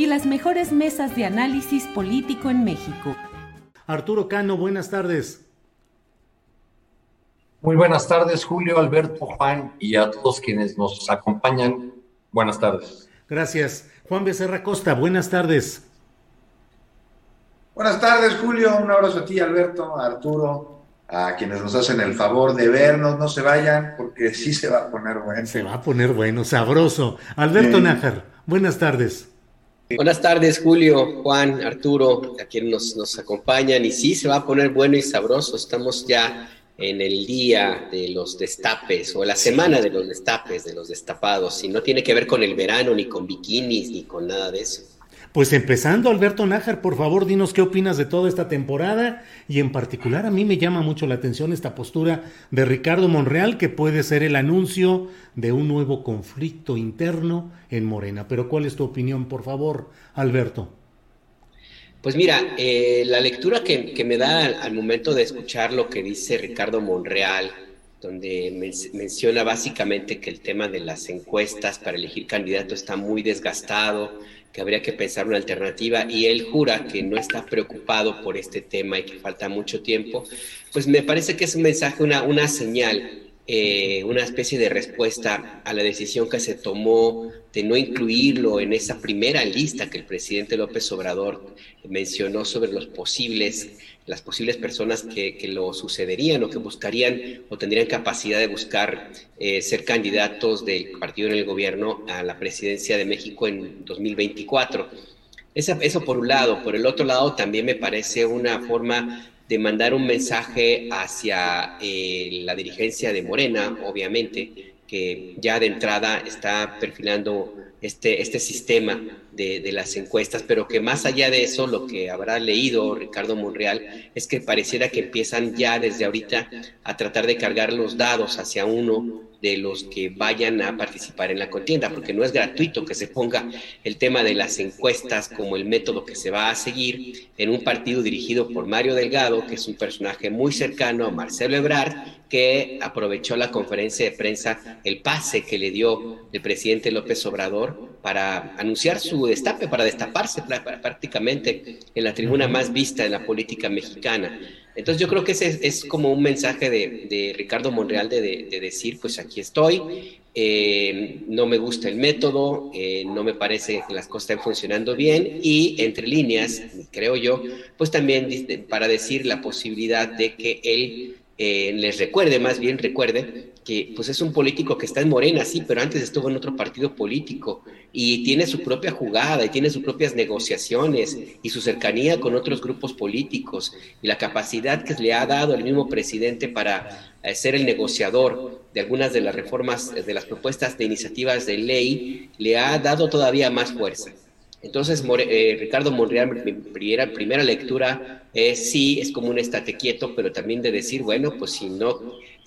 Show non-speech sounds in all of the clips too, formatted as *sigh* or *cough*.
y las mejores mesas de análisis político en México. Arturo Cano, buenas tardes. Muy buenas tardes, Julio, Alberto, Juan y a todos quienes nos acompañan. Buenas tardes. Gracias. Juan Becerra Costa, buenas tardes. Buenas tardes, Julio. Un abrazo a ti, Alberto, a Arturo, a quienes nos hacen el favor de vernos. No se vayan porque sí se va a poner bueno. Se va a poner bueno, sabroso. Alberto Sí. Nájar, buenas tardes. Buenas tardes, Julio, Juan, Arturo, a quienes nos, nos acompañan. Y sí, se va a poner bueno y sabroso. Estamos ya en el día de los destapes o la semana de los destapes, de los destapados. Y no tiene que ver con el verano, ni con bikinis, ni con nada de eso. Pues empezando, Alberto Nájar, por favor, dinos qué opinas de toda esta temporada y en particular a mí me llama mucho la atención esta postura de Ricardo Monreal que puede ser el anuncio de un nuevo conflicto interno en Morena. Pero ¿cuál es tu opinión, por favor, Alberto? Pues mira, eh, la lectura que, me da al, momento de escuchar lo que dice Ricardo Monreal, donde men- menciona básicamente que el tema de las encuestas para elegir candidato está muy desgastado, que habría que pensar una alternativa, y él jura que no está preocupado por este tema y que falta mucho tiempo, pues me parece que es un mensaje, una, una señal eh, una especie de respuesta a la decisión que se tomó de no incluirlo en esa primera lista que el presidente López Obrador mencionó sobre los posibles, las posibles personas que, que lo sucederían o que buscarían o tendrían capacidad de buscar eh, ser candidatos del partido en el gobierno a la presidencia de México en 2024. Esa, eso por un lado. Por el otro lado, también me parece una forma de mandar un mensaje hacia eh, la dirigencia de Morena, obviamente, que ya de entrada está perfilando este, este sistema de, de, las encuestas, pero que más allá de eso, lo que habrá leído Ricardo Monreal es que pareciera que empiezan ya desde ahorita a tratar de cargar los dados hacia uno de los que vayan a participar en la contienda, porque no es gratuito que se ponga el tema de las encuestas como el método que se va a seguir en un partido dirigido por Mario Delgado, que es un personaje muy cercano a Marcelo Ebrard, que aprovechó la conferencia de prensa, el pase que le dio el presidente López Obrador para anunciar su destape, para destaparse prácticamente en la tribuna más vista de la política mexicana. Entonces yo creo que ese es, como un mensaje de, Ricardo Monreal de, decir, pues aquí estoy, eh, no me gusta el método, eh, no me parece que las cosas estén funcionando bien y entre líneas, creo yo, pues también para decir la posibilidad de que él eh, les recuerde, más bien recuerde, pues es un político que está en Morena, sí, pero antes estuvo en otro partido político y tiene su propia jugada y tiene sus propias negociaciones y su cercanía con otros grupos políticos y la capacidad que le ha dado el mismo presidente para eh, ser el negociador de algunas de las reformas, de las propuestas de iniciativas de ley, le ha dado todavía más fuerza. Entonces, More, eh, Ricardo Monreal, mi primera, primera lectura es sí, es como un estate quieto, pero también de decir, bueno, pues si no,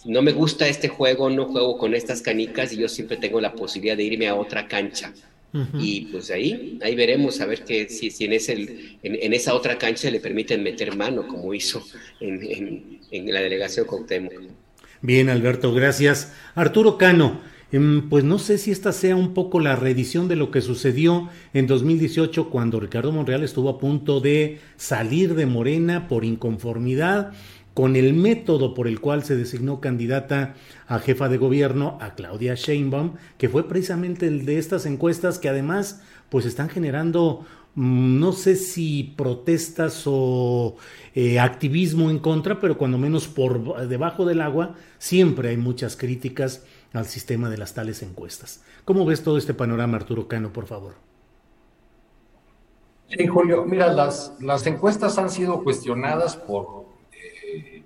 no me gusta este juego, no juego con estas canicas y yo siempre tengo la posibilidad de irme a otra cancha. Uh -huh. Y pues ahí, ahí veremos a ver que si, si en, ese, en, en, esa otra cancha le permiten meter mano, como hizo en, en, en la delegación Cuauhtémoc. Bien, Alberto, gracias. Arturo Cano, pues no sé si esta sea un poco la reedición de lo que sucedió en 2018 cuando Ricardo Monreal estuvo a punto de salir de Morena por inconformidad con el método por el cual se designó candidata a jefa de gobierno a Claudia Sheinbaum, que fue precisamente el de estas encuestas que además pues están generando mm, no sé si protestas o eh, activismo en contra, pero cuando menos por debajo del agua siempre hay muchas críticas al sistema de las tales encuestas. ¿Cómo ves todo este panorama, Arturo Cano, por favor? Sí, Julio, mira, las, las encuestas han sido cuestionadas por eh,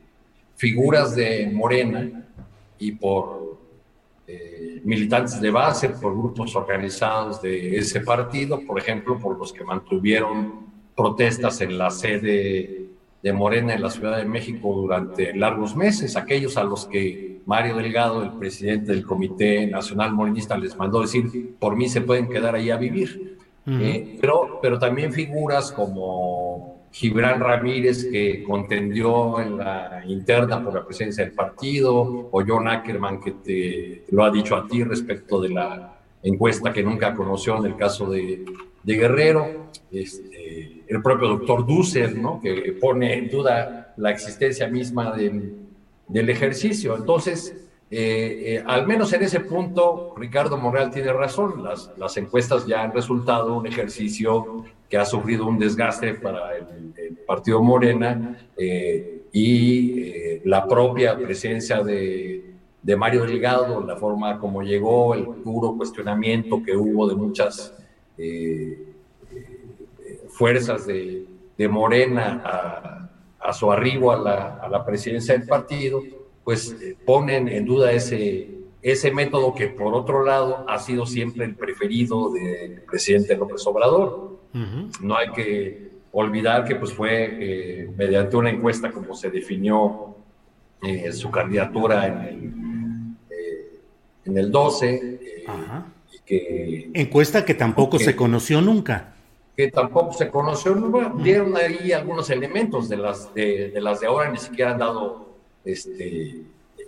figuras de Morena y por eh, militantes de base, por grupos organizados de ese partido, por ejemplo, por los que mantuvieron protestas en la sede de Morena en la Ciudad de México durante largos meses, aquellos a los que Mario Delgado, el presidente del Comité Nacional Morenista, les mandó decir, por mí se pueden quedar ahí a vivir. Eh, pero, pero también figuras como Gibran Ramírez, que contendió en la interna por la presidencia del partido, o John Ackerman, que te, lo ha dicho a ti respecto de la encuesta que nunca conoció en el caso de, de Guerrero. Este, el propio doctor Dussel, ¿no? que pone en duda la existencia misma del, ejercicio. Entonces, eh, eh, al menos en ese punto, Ricardo Morreal tiene razón. Las, encuestas ya han resultado un ejercicio que ha sufrido un desgaste para el, partido Morena eh, y la propia presencia de, de, Mario Delgado, la forma como llegó, el puro cuestionamiento que hubo de muchas fuerzas de, de Morena a, a, su arribo a la, a la, presidencia del partido, pues eh, ponen en duda ese, ese método que por otro lado ha sido siempre el preferido del presidente López Obrador. No hay que olvidar que pues fue eh, mediante una encuesta como se definió eh, su candidatura en el, en el 12. Que, encuesta que tampoco se conoció nunca que tampoco se conoció, dieron ahí algunos elementos de las de, las de ahora, ni siquiera han dado este,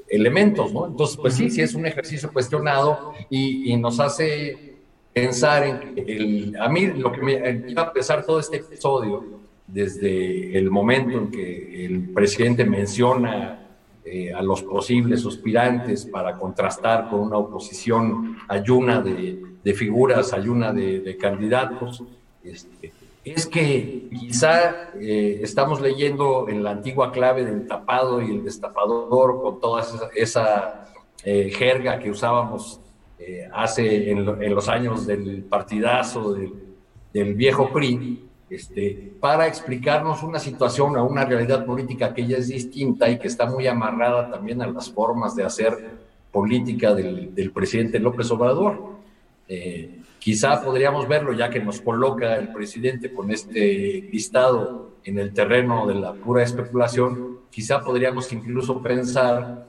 elementos, ¿no? Entonces, pues sí, sí es un ejercicio cuestionado y, nos hace pensar en el, a mí lo que me iba a empezar todo este episodio desde el momento en que el presidente menciona eh, a los posibles aspirantes para contrastar con una oposición ayuna de, de figuras, ayuna de, de candidatos, este, es que quizá eh, estamos leyendo en la antigua clave del tapado y el destapador con toda esa, eh, jerga que usábamos hace en, los años del partidazo del, viejo PRI, este, para explicarnos una situación o una realidad política que ya es distinta y que está muy amarrada también a las formas de hacer política del, del presidente López Obrador. Quizá podríamos verlo, ya que nos coloca el presidente con este listado en el terreno de la pura especulación, quizá podríamos incluso pensar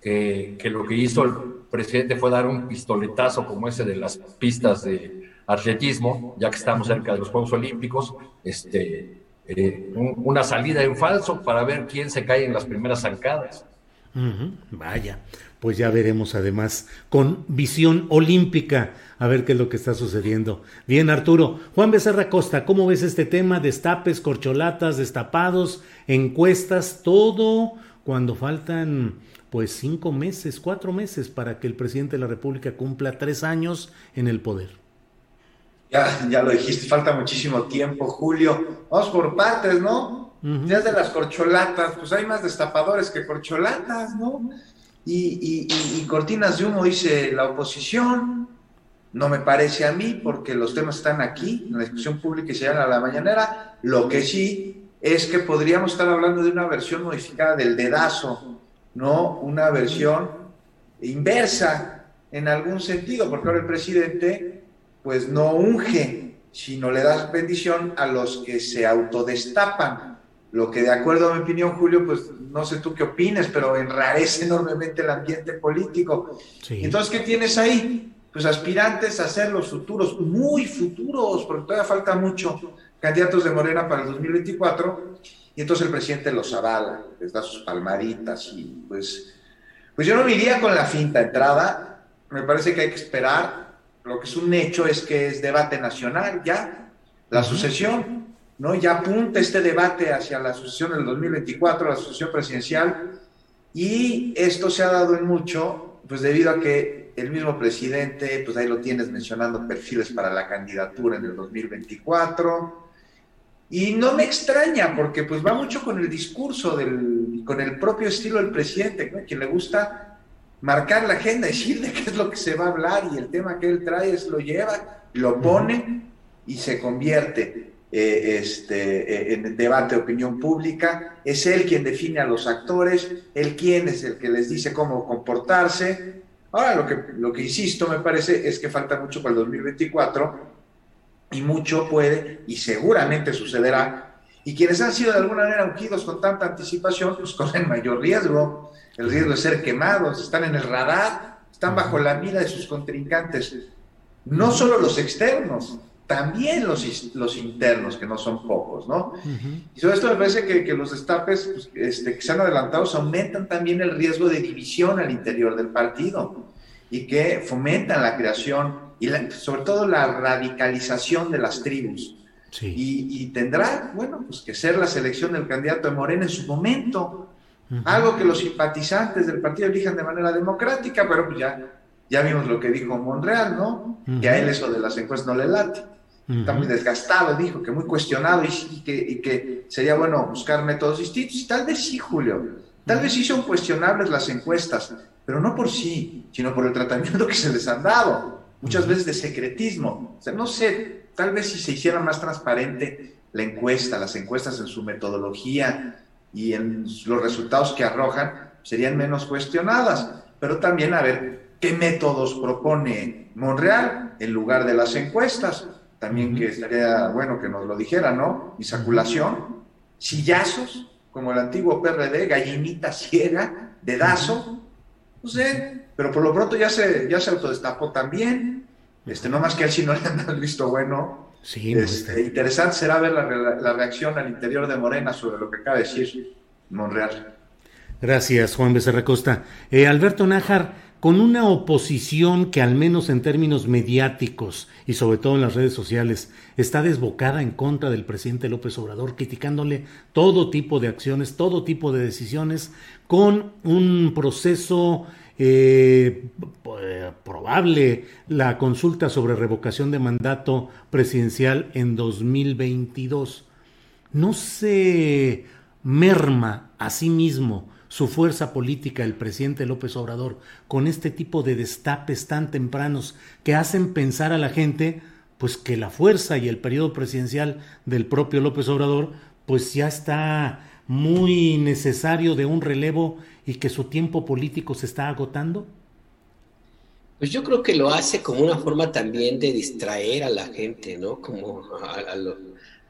que, que lo que hizo el presidente fue dar un pistoletazo como ese de las pistas de atletismo, ya que estamos cerca de los Juegos Olímpicos, este, eh, una salida en falso para ver quién se cae en las primeras zancadas. Vaya, pues ya veremos además con visión olímpica a ver qué es lo que está sucediendo. Bien, Arturo. Juan Becerra Costa, ¿cómo ves este tema? Destapes, corcholatas, destapados, encuestas, todo cuando faltan pues cinco meses, cuatro meses para que el presidente de la República cumpla tres años en el poder. Ya, ya lo dijiste, falta muchísimo tiempo, Julio. Vamos por partes, ¿no? Ya de las corcholatas, pues hay más destapadores que corcholatas, ¿no? y, y, cortinas de humo, dice la oposición. No me parece a mí, porque los temas están aquí, en la discusión pública y se llama a la mañanera. Lo que sí es que podríamos estar hablando de una versión modificada del dedazo, ¿no? Una versión inversa en algún sentido, porque ahora el presidente, pues no unge, sino le da bendición a los que se autodestapan. Lo que de acuerdo a mi opinión, Julio, pues no sé tú qué opines, pero enrarece enormemente el ambiente político. Entonces, ¿qué tienes ahí? Pues aspirantes a ser los futuros, muy futuros, porque todavía falta mucho, candidatos de Morena para el 2024, y entonces el presidente los avala, les da sus palmaditas y pues, pues yo no me iría con la finta entrada, me parece que hay que esperar. Lo que es un hecho es que es debate nacional ya, la sucesión, ¿no? Ya apunta este debate hacia la sucesión del 2024, la sucesión presidencial, y esto se ha dado en mucho, pues debido a que el mismo presidente, pues ahí lo tienes mencionando perfiles para la candidatura en el 2024, y no me extraña, porque pues va mucho con el discurso, del, con el propio estilo del presidente, ¿no? quien le gusta marcar la agenda, decirle qué es lo que se va a hablar y el tema que él trae es lo lleva, lo pone y se convierte eh, este, eh, en debate de opinión pública. Es él quien define a los actores, él quien es el que les dice cómo comportarse. Ahora, lo que, lo que insisto, me parece, es que falta mucho para el 2024 y mucho puede y seguramente sucederá. Y quienes han sido de alguna manera ungidos con tanta anticipación, pues corren mayor riesgo, el riesgo de ser quemados, están en el radar, están bajo la mira de sus contrincantes. No solo los externos, también los, los internos, que no son pocos, ¿no? Y sobre esto me parece que, que los destapes pues, este, que se han adelantado aumentan también el riesgo de división al interior del partido y que fomentan la creación y sobre todo la radicalización de las tribus. Y, tendrá, bueno, pues que ser la selección del candidato de Morena en su momento, algo que los simpatizantes del partido elijan de manera democrática, pero pues ya, ya vimos lo que dijo Monreal, ¿no? Que a él eso de las encuestas no le late. Está muy desgastado, dijo que muy cuestionado y, que, y que sería bueno buscar métodos distintos. Y tal vez sí, Julio. Tal vez sí son cuestionables las encuestas, pero no por sí, sino por el tratamiento que se les han dado muchas veces de secretismo. O sea, no sé, tal vez si se hiciera más transparente la encuesta, las encuestas en su metodología y en los resultados que arrojan, serían menos cuestionadas. Pero también a ver qué métodos propone Monreal en lugar de las encuestas. También que estaría bueno que nos lo dijera, ¿no? Insaculación, sillazos, como el antiguo PRD, gallinita ciega, dedazo. No sé, pero por lo pronto ya se, ya se autodestapó también. Este, no más que él si no le han *laughs* visto bueno. Sí, este, interesante será ver la, reacción al interior de Morena sobre lo que acaba de decir Monreal. Gracias, Juan Becerra Costa. Eh, Alberto Nájar, con una oposición que al menos en términos mediáticos y sobre todo en las redes sociales está desbocada en contra del presidente López Obrador, criticándole todo tipo de acciones, todo tipo de decisiones, con un proceso eh, probable la consulta sobre revocación de mandato presidencial en 2022. ¿No se merma a sí mismo su fuerza política el presidente López Obrador con este tipo de destapes tan tempranos que hacen pensar a la gente pues que la fuerza y el periodo presidencial del propio López Obrador pues ya está muy necesario de un relevo y que su tiempo político se está agotando? Pues yo creo que lo hace como una forma también de distraer a la gente, ¿no? Como a,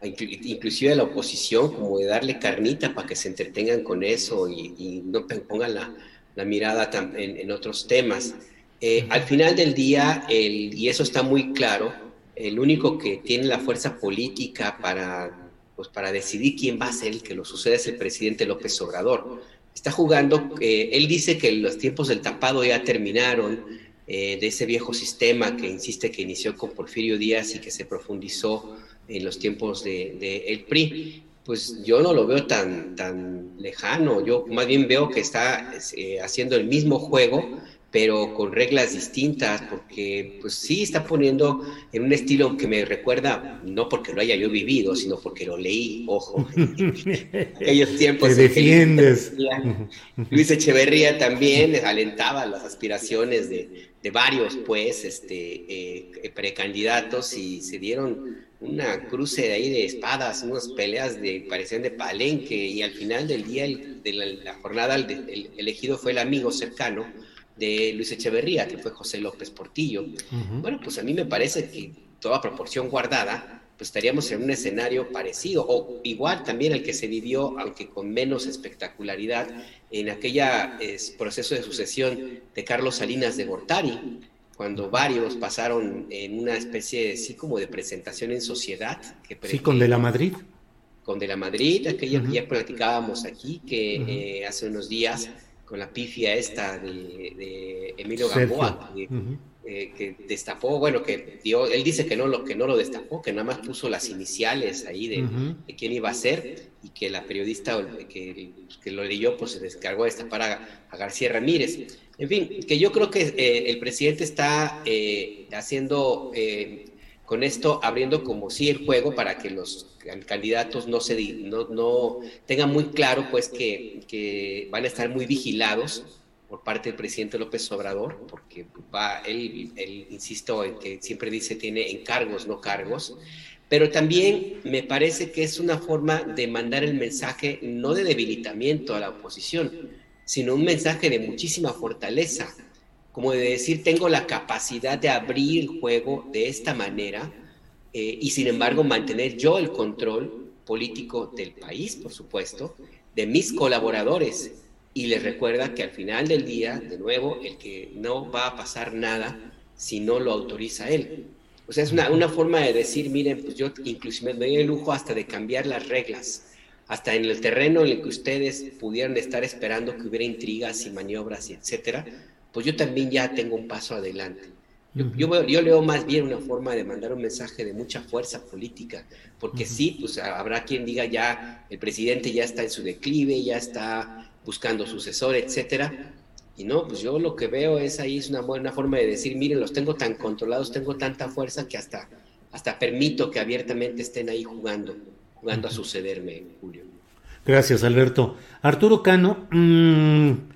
inclusive a la oposición, como de darle carnita para que se entretengan con eso y, no pongan la, mirada en, otros temas. Eh, al final del día, el, y eso está muy claro, el único que tiene la fuerza política para, pues para decidir quién va a ser el que lo suceda es el presidente López Obrador está jugando, eh, él dice que los tiempos del tapado ya terminaron, eh, de ese viejo sistema que insiste que inició con Porfirio Díaz y que se profundizó en los tiempos de, el PRI. Pues yo no lo veo tan, tan lejano, yo más bien veo que está eh, haciendo el mismo juego, pero con reglas distintas, porque pues sí está poniendo en un estilo que me recuerda, no porque lo haya yo vivido, sino porque lo leí, ojo, *laughs* aquellos tiempos. Te defiendes. Luis Echeverría también alentaba las aspiraciones de, de varios, pues, este, eh, precandidatos y se dieron una cruce de ahí de espadas, unas peleas de parecían de palenque y al final del día de la, jornada el elegido fue el amigo cercano de Luis Echeverría, que fue José López Portillo. Bueno, pues a mí me parece que toda proporción guardada, pues estaríamos en un escenario parecido, o igual también al que se vivió, aunque con menos espectacularidad, en aquella proceso de sucesión de Carlos Salinas de Gortari, cuando varios pasaron en una especie, sí, como de presentación en sociedad. Que sí, con De la Madrid. Con De la Madrid, aquella que ya platicábamos aquí, que eh, hace unos días con la pifia esta de, Emilio Gamboa, eh, que, destapó, bueno, que dio, él dice que no, lo, que no lo destapó, que nada más puso las iniciales ahí de, quién iba a ser y que la periodista que, que lo leyó pues se descargó de destapar a, García Ramírez. En fin, que yo creo que eh, el presidente está eh, haciendo con esto abriendo como sí el juego para que los candidatos no se tengan muy claro pues que, van a estar muy vigilados por parte del presidente López Obrador, porque él, él, insisto en que siempre dice tiene encargos, no cargos, pero también me parece que es una forma de mandar el mensaje no de debilitamiento a la oposición, sino un mensaje de muchísima fortaleza como de decir, tengo la capacidad de abrir el juego de esta manera eh, y sin embargo mantener yo el control político del país, por supuesto, de mis colaboradores. Y les recuerda que al final del día, de nuevo, el que no va a pasar nada si no lo autoriza él. O sea, es una, una forma de decir, miren, pues yo inclusive me doy el lujo hasta de cambiar las reglas, hasta en el terreno en el que ustedes pudieran estar esperando que hubiera intrigas y maniobras y etcétera, pues yo también ya tengo un paso adelante. Yo, yo, leo más bien una forma de mandar un mensaje de mucha fuerza política, porque sí, pues habrá quien diga ya el presidente ya está en su declive, ya está buscando sucesor, etcétera. Y no, pues yo lo que veo es ahí es una buena forma de decir, miren, los tengo tan controlados, tengo tanta fuerza que hasta, hasta permito que abiertamente estén ahí jugando, jugando a sucederme, Julio. Gracias, Alberto. Arturo Cano, mmm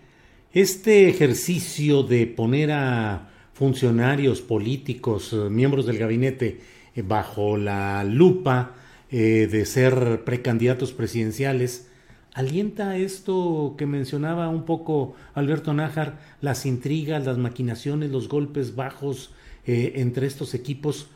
este ejercicio de poner a funcionarios políticos, eh, miembros del gabinete, eh, bajo la lupa eh, de ser precandidatos presidenciales, ¿alienta esto que mencionaba un poco Alberto Nájar, las intrigas, las maquinaciones, los golpes bajos entre estos equipos?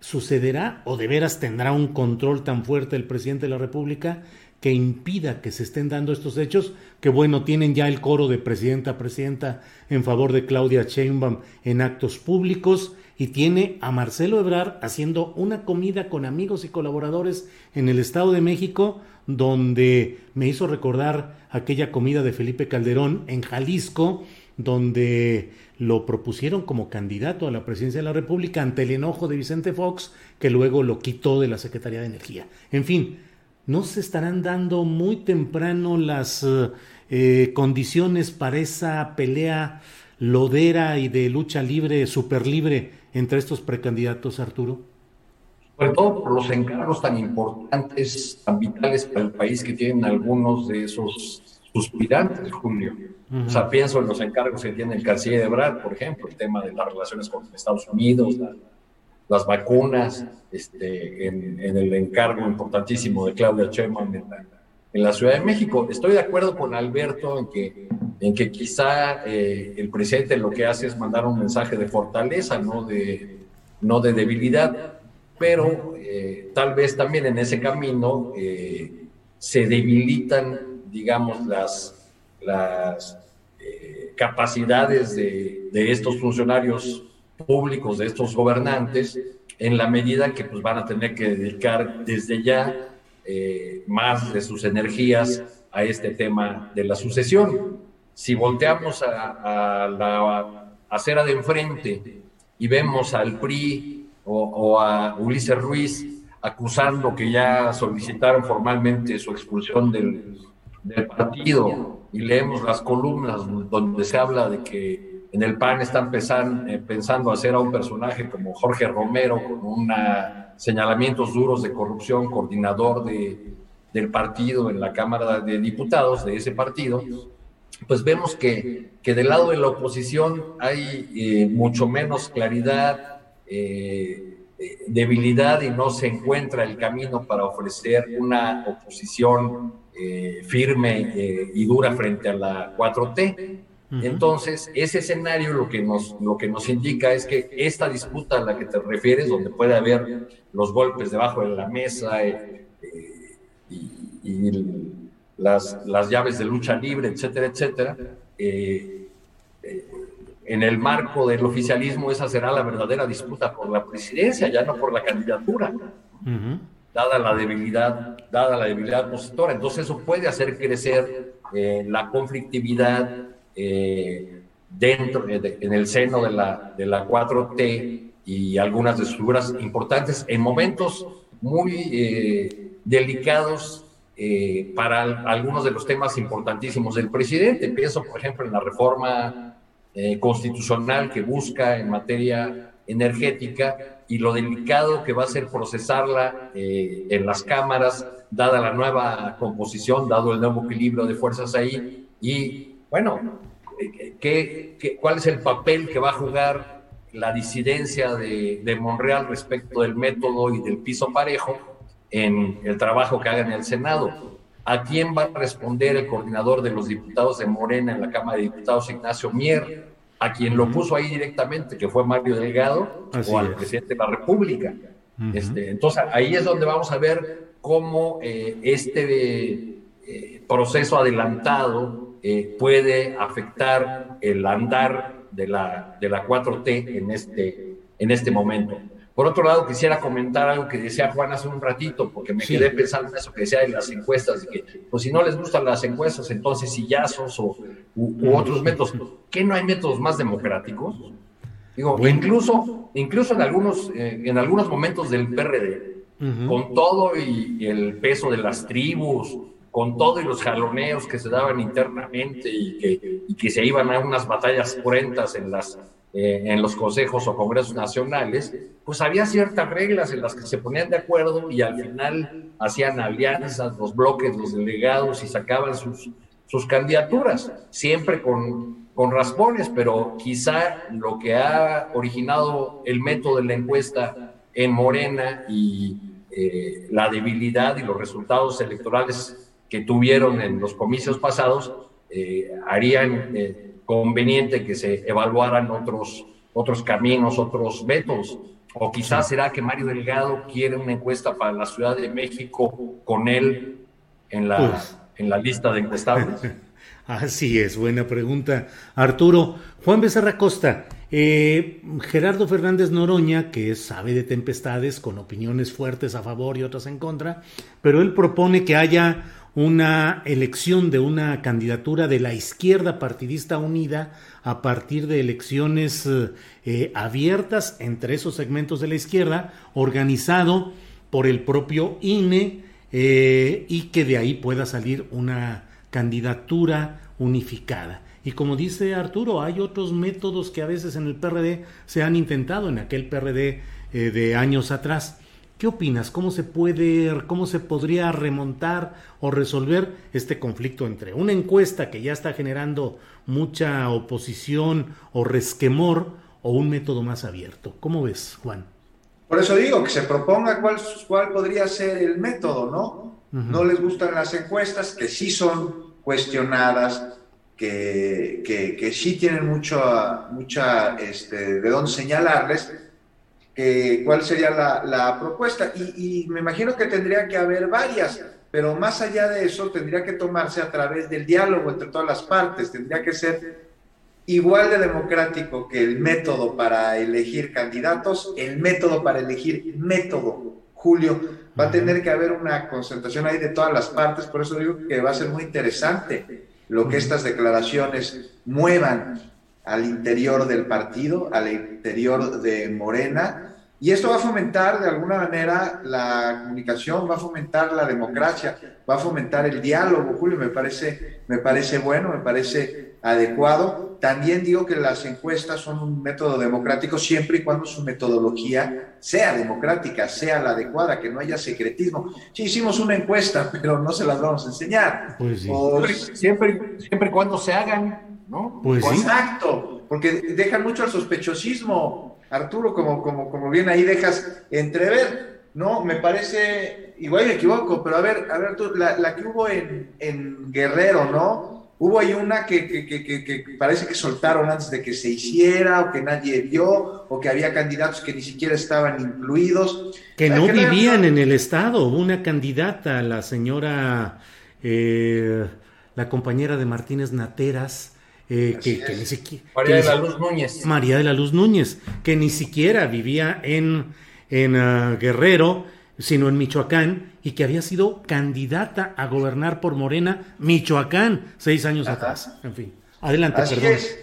¿Sucederá o de veras tendrá un control tan fuerte el presidente de la República que impida que se estén dando estos hechos, que bueno, tienen ya el coro de presidenta presidenta en favor de Claudia Sheinbaum en actos públicos y tiene a Marcelo Ebrard haciendo una comida con amigos y colaboradores en el Estado de México, donde me hizo recordar aquella comida de Felipe Calderón en Jalisco, donde lo propusieron como candidato a la presidencia de la República ante el enojo de Vicente Fox, que luego lo quitó de la Secretaría de Energía. En fin, ¿no se estarán dando muy temprano las eh, eh, condiciones para esa pelea lodera y de lucha libre, super libre entre estos precandidatos, Arturo? Sobre todo por los encargos tan importantes, tan vitales para el país que tienen algunos de esos suspirantes, Julio. O sea, pienso en los encargos que tiene el canciller de Brad, por ejemplo, el tema de las relaciones con Estados Unidos, las vacunas, este, en, el encargo importantísimo de Claudia Sheinbaum en la, Ciudad de México. Estoy de acuerdo con Alberto en que, en que quizá eh, el presidente lo que hace es mandar un mensaje de fortaleza, no de, no de debilidad, pero eh, tal vez también en ese camino eh, se debilitan, digamos, las, las capacidades de, de estos funcionarios públicos de estos gobernantes en la medida que pues, van a tener que dedicar desde ya eh, más de sus energías a este tema de la sucesión. Si volteamos a, la acera de enfrente y vemos al PRI o, a Ulises Ruiz acusando que ya solicitaron formalmente su expulsión del, del partido y leemos las columnas donde se habla de que en el PAN están eh, pensando hacer a un personaje como Jorge Romero con una señalamientos duros de corrupción, coordinador de, del partido en la Cámara de Diputados de ese partido, pues vemos que, que del lado de la oposición hay eh, mucho menos claridad, eh, debilidad y no se encuentra el camino para ofrecer una oposición firme y dura frente a la 4T. Entonces, ese escenario lo que, nos, lo que nos indica es que esta disputa a la que te refieres, donde puede haber los golpes debajo de la mesa eh, eh, y, las, las, llaves de lucha libre, etcétera, etcétera, eh, en el marco del oficialismo esa será la verdadera disputa por la presidencia, ya no por la candidatura. dada la debilidad, dada la debilidad opositora. Entonces eso puede hacer crecer la conflictividad dentro, en el seno de la, de la 4T y algunas de sus figuras importantes en momentos muy delicados para algunos de los temas importantísimos del presidente. Pienso, por ejemplo, en la reforma constitucional que busca en materia energética y lo delicado que va a ser procesarla eh, en las cámaras, dada la nueva composición, dado el nuevo equilibrio de fuerzas ahí. Y bueno, ¿qué, qué, cuál es el papel que va a jugar la disidencia de, de, Monreal respecto del método y del piso parejo en el trabajo que haga en el Senado? ¿A quién va a responder el coordinador de los diputados de Morena en la Cámara de Diputados, Ignacio Mier? a quien lo puso ahí directamente, que fue Mario Delgado, o al presidente de la República. este, entonces, ahí es donde vamos a ver cómo eh, este eh, proceso adelantado eh, puede afectar el andar de la, de la 4T en este, en este momento. Por otro lado, quisiera comentar algo que decía Juan hace un ratito, porque me quedé pensando en eso que decía de las encuestas, de que, pues si no les gustan las encuestas, entonces sillazos o u, otros métodos. ¿Qué no hay métodos más democráticos? Digo, incluso, incluso en algunos, eh, en algunos momentos del PRD, con todo y, el peso de las tribus, con todo y los jaloneos que se daban internamente y que, y que se iban a unas batallas cruentas en las eh, en los consejos o congresos nacionales, pues había ciertas reglas en las que se ponían de acuerdo y al final hacían alianzas, los bloques, los delegados y sacaban sus, sus candidaturas, siempre con, con raspones, pero quizá lo que ha originado el método de la encuesta en Morena y eh, la debilidad y los resultados electorales que tuvieron en los comicios pasados eh, harían conveniente que se evaluaran otros, otros caminos, otros métodos. O quizás será que Mario Delgado quiere una encuesta para la Ciudad de México con él en la, pues. en la lista de encuestados. *laughs* Así es, buena pregunta. Arturo, Juan Becerra Costa, eh, Gerardo Fernández Noroña, que sabe de tempestades, con opiniones fuertes a favor y otras en contra, pero él propone que haya una elección de una candidatura de la izquierda partidista unida a partir de elecciones eh, abiertas entre esos segmentos de la izquierda, organizado por el propio INE eh, y que de ahí pueda salir una candidatura unificada. Y como dice Arturo, hay otros métodos que a veces en el PRD se han intentado, en aquel PRD eh, de años atrás. ¿Qué opinas? ¿Cómo se puede, cómo se podría remontar o resolver este conflicto entre una encuesta que ya está generando mucha oposición o resquemor o un método más abierto? ¿Cómo ves, Juan? Por eso digo que se proponga cuál, cuál podría ser el método, ¿no? No les gustan las encuestas, que sí son cuestionadas, que, que, sí tienen mucho, mucha, este, de dónde señalarles, cuál sería la, propuesta. Y, me imagino que tendría que haber varias, pero más allá de eso tendría que tomarse a través del diálogo entre todas las partes, tendría que ser igual de democrático que el método para elegir candidatos, el método para elegir método. Julio, va a tener que haber una concentración ahí de todas las partes, por eso digo que va a ser muy interesante lo que estas declaraciones muevan al interior del partido, al interior de Morena, y esto va a fomentar de alguna manera la comunicación, va a fomentar la democracia, va a fomentar el diálogo, Julio, me parece, me parece bueno, me parece adecuado. También digo que las encuestas son un método democrático siempre y cuando su metodología sea democrática, sea la adecuada, que no haya secretismo. Sí, hicimos una encuesta, *laughs* pero no se las vamos a enseñar. Pues siempre, siempre y cuando se hagan, ¿no? Pues Exacto, porque dejan mucho al sospechosismo Arturo, como, como, como bien ahí dejas entrever, ¿no? Me parece, igual me equivoco, pero a ver, a ver, Arturo, la, que hubo en, en, Guerrero, ¿no? Hubo ahí una que, que, que, que, parece que soltaron antes de que se hiciera, o que nadie vio, o que había candidatos que ni siquiera estaban incluidos. Que no vivían en el Estado. Una candidata, la señora, eh, la compañera de Martínez Nateras, eh, que, ni siquiera... María de la Luz Núñez. María de la Luz Núñez, que ni siquiera vivía en, en ah, Guerrero, sino en Michoacán, y que había sido candidata a gobernar por Morena Michoacán seis años atrás. En fin. Adelante, Así Es.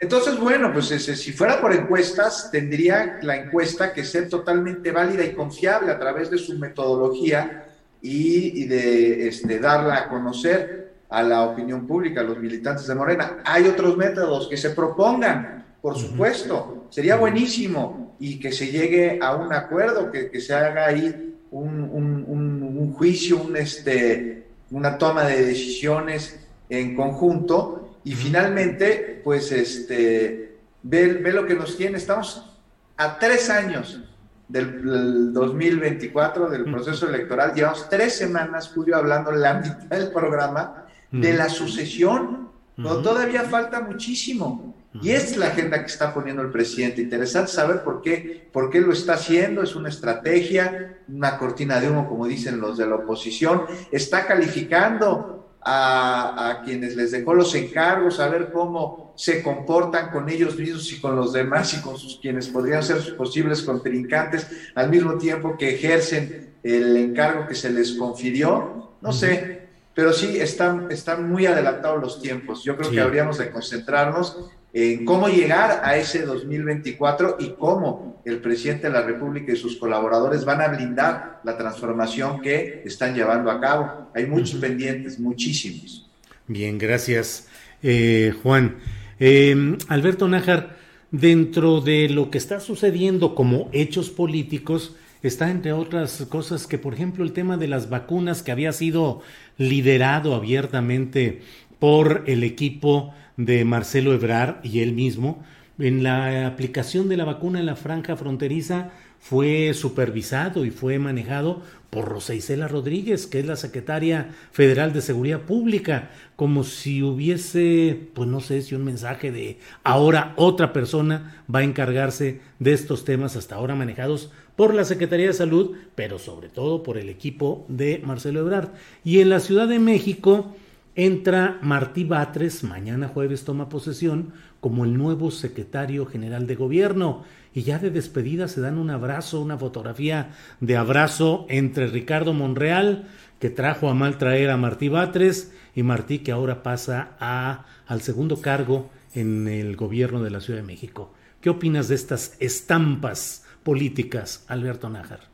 Entonces, bueno, pues si fuera por encuestas, tendría la encuesta que ser totalmente válida y confiable a través de su metodología y, de este, darla a conocer a la opinión pública, a los militantes de Morena. Hay otros métodos que se propongan, por supuesto, sería buenísimo y que se llegue a un acuerdo, que, se haga ahí un, juicio, un, este, una toma de decisiones en conjunto. Y finalmente, pues, este, ve, ve lo que nos tiene. Estamos a tres años del, 2024, del proceso electoral. Llevamos tres semanas, Julio, hablando la mitad del programa de la sucesión. Todavía falta muchísimo. Y es la agenda que está poniendo el presidente. Interesante saber por qué, por qué lo está haciendo. Es una estrategia, una cortina de humo, como dicen los de la oposición. Está calificando a, quienes les dejó los encargos, a ver cómo se comportan con ellos mismos y con los demás y con sus quienes podrían ser sus posibles contrincantes, al mismo tiempo que ejercen el encargo que se les confirió. No sé, pero sí están, están muy adelantados los tiempos. Yo creo que habríamos de concentrarnos en cómo llegar a ese 2024 y cómo el presidente de la República y sus colaboradores van a blindar la transformación que están llevando a cabo. Hay muchos pendientes, muchísimos. Bien, gracias, eh, Juan. Eh, Alberto Nájar, dentro de lo que está sucediendo como hechos políticos, está entre otras cosas que, por ejemplo, el tema de las vacunas que había sido liderado abiertamente por el equipo de Marcelo Ebrar y él mismo, en la aplicación de la vacuna en la franja fronteriza fue supervisado y fue manejado por Rosa Isela Rodríguez, que es la secretaria federal de Seguridad Pública, como si hubiese, pues no sé si un mensaje de ahora otra persona va a encargarse de estos temas hasta ahora manejados por la Secretaría de Salud, pero sobre todo por el equipo de Marcelo Ebrard. Y en la Ciudad de México, Entra Martí Batres, mañana jueves toma posesión como el nuevo secretario general de gobierno y ya de despedida se dan un abrazo, una fotografía de abrazo entre Ricardo Monreal, que trajo a mal traer a Martí Batres, y Martí que ahora pasa a, al segundo cargo en el gobierno de la Ciudad de México. ¿Qué opinas de estas estampas políticas, Alberto Nájar?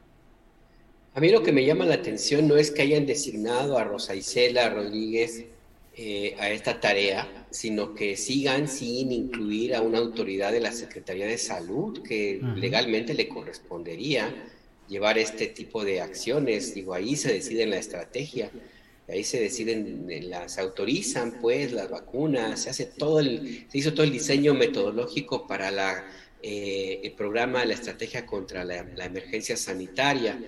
A mí lo que me llama la atención no es que hayan designado a Rosa Isela Rodríguez eh, a esta tarea, sino que sigan sin incluir a una autoridad de la Secretaría de Salud que legalmente le correspondería llevar este tipo de acciones. Digo, ahí se decide la estrategia, ahí se deciden, las autorizan pues las vacunas, se hace todo el, se hizo todo el diseño metodológico para la, eh, el programa, la estrategia contra la, emergencia sanitaria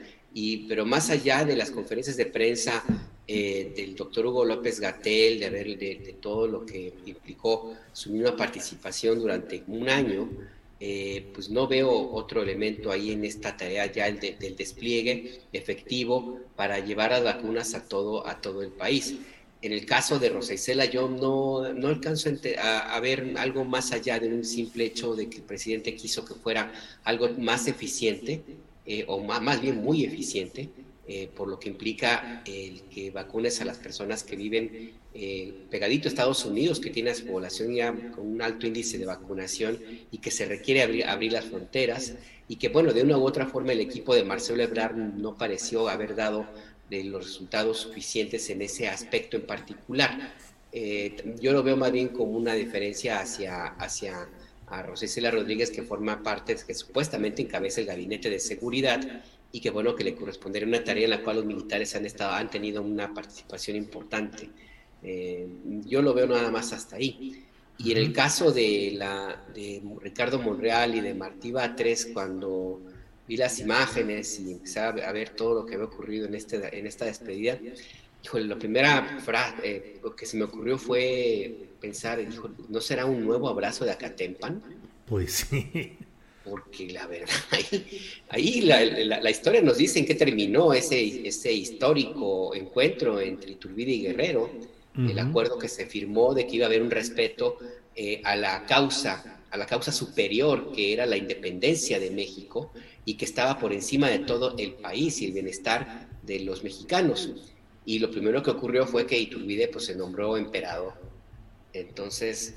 pero más allá de las conferencias de prensa eh, del doctor Hugo López Gatel, de, de, todo lo que implicó su misma participación durante un año, eh, pues no veo otro elemento ahí en esta tarea ya el del despliegue efectivo para llevar a vacunas a todo, a todo el país. En el caso de Rosa Isela, yo no, no alcanzo a, ver algo más allá de un simple hecho de que el presidente quiso que fuera algo más eficiente eh, o más, bien muy eficiente, eh, por lo que implica el que vacunes a las personas que viven eh, pegadito a Estados Unidos, que tiene a su población ya con un alto índice de vacunación y que se requiere abrir, abrir las fronteras y que, bueno, de una u otra forma el equipo de Marcelo Ebrard no pareció haber dado de los resultados suficientes en ese aspecto en particular. yo lo veo más bien como una diferencia hacia, hacia a Rosicela Rodríguez, que forma parte, que supuestamente encabeza el gabinete de seguridad y que bueno, que le correspondería una tarea en la cual los militares han, estado, han tenido una participación importante. Eh, yo lo veo nada más hasta ahí. Y en el caso de, la, de Ricardo Monreal y de Martí Batres, cuando vi las imágenes y empecé a ver todo lo que había ocurrido en, este, en esta despedida, híjole, la primera frase eh, que se me ocurrió fue pensar, dijo, ¿no será un nuevo abrazo de Acatempan? Pues sí. Porque la verdad, *laughs* ahí, la, historia nos dice en qué terminó ese, ese histórico encuentro entre Iturbide y Guerrero, el acuerdo que se firmó de que iba a haber un respeto eh, a la causa, a la causa superior que era la independencia de México y que estaba por encima de todo el país y el bienestar de los mexicanos. Y lo primero que ocurrió fue que Iturbide pues, se nombró emperador Entonces,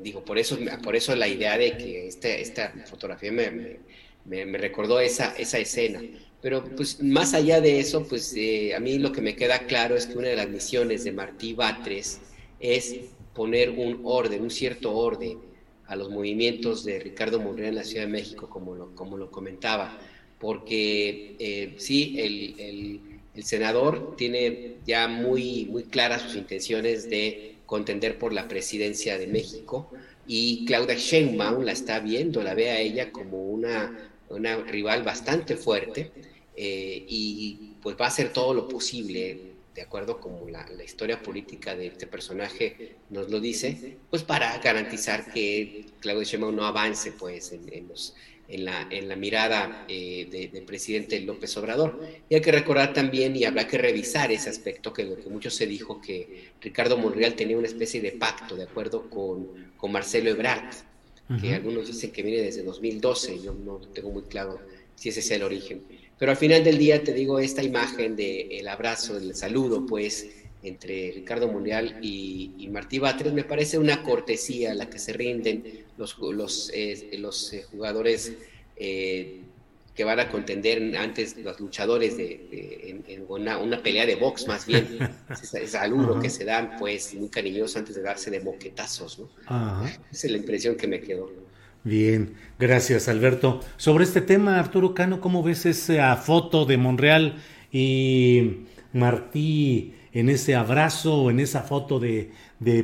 digo, por eso, por eso la idea de que este, esta fotografía me, me, recordó esa, esa escena. Pero pues más allá de eso, pues eh, a mí lo que me queda claro es que una de las misiones de Martí Batres es poner un orden, un cierto orden a los movimientos de Ricardo Monreal en la Ciudad de México, como lo, como lo comentaba, porque eh, sí, el, el, senador tiene ya muy, muy claras sus intenciones de contender por la presidencia de México y Claudia Sheinbaum la está viendo, la ve a ella como una, una rival bastante fuerte eh, y pues va a hacer todo lo posible de acuerdo como la, historia política de este personaje nos lo dice, pues para garantizar que Claudio Sheinbaum no avance pues en, los, en, la, en la mirada eh, del presidente López Obrador. Y hay que recordar también, y habrá que revisar ese aspecto, que lo que mucho se dijo, que Ricardo Monreal tenía una especie de pacto de acuerdo con, con Marcelo Ebrard, que algunos dicen que viene desde 2012, yo no tengo muy claro si ese es el origen pero al final del día te digo esta imagen del el abrazo, del saludo, pues, entre Ricardo Mundial y, Martí Batres, me parece una cortesía a la que se rinden los, los, eh, los jugadores eh, que van a contender antes los luchadores de, en, una, pelea de box más bien, *laughs* saludo que se dan pues muy cariñoso antes de darse de moquetazos, ¿no? Esa es la impresión que me quedó. Bien, gracias Alberto. Sobre este tema, Arturo Cano, ¿cómo ves esa foto de Monreal y Martí en ese abrazo en esa foto de,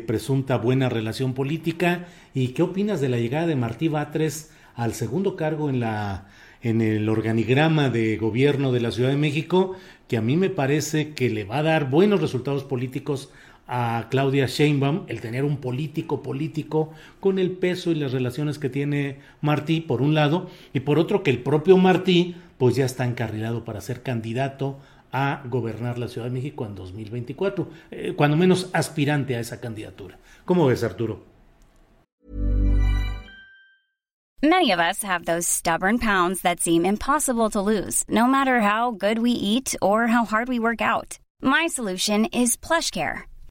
presunta buena relación política? ¿Y qué opinas de la llegada de Martí Batres al segundo cargo en la en el organigrama de gobierno de la Ciudad de México, que a mí me parece que le va a dar buenos resultados políticos a Claudia Sheinbaum el tener un político político con el peso y las relaciones que tiene Martí por un lado y por otro que el propio Martí pues ya está encarrilado para ser candidato a gobernar la Ciudad de México en 2024, eh, cuando menos aspirante a esa candidatura. ¿Cómo ves, Arturo? Many of us have those stubborn pounds that seem impossible to lose, no matter how good we eat or how hard we work out. My solution is PlushCare.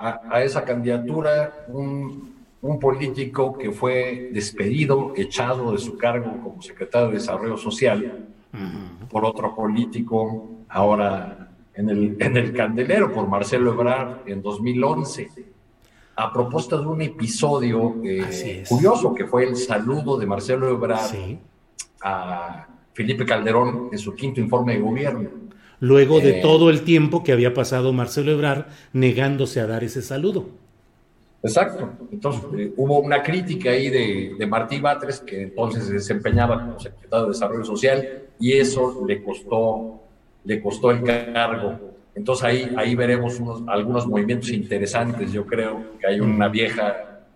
a, esa candidatura un, político que fue despedido, echado de su cargo como secretario de Desarrollo Social por otro político, ahora en el, en el candelero, por Marcelo Ebrard en 2011 a propósito de un episodio eh, curioso que fue el saludo de Marcelo Ebrard a Felipe Calderón en su quinto informe de gobierno luego de eh. todo el tiempo que había pasado Marcelo Ebrard negándose a dar ese saludo. Exacto. Entonces eh, hubo una crítica ahí de, de, Martí Batres, que entonces se desempeñaba como secretario de Desarrollo Social, y eso le costó, le costó el cargo. Entonces ahí, ahí veremos unos, algunos movimientos interesantes. Yo creo que hay una vieja,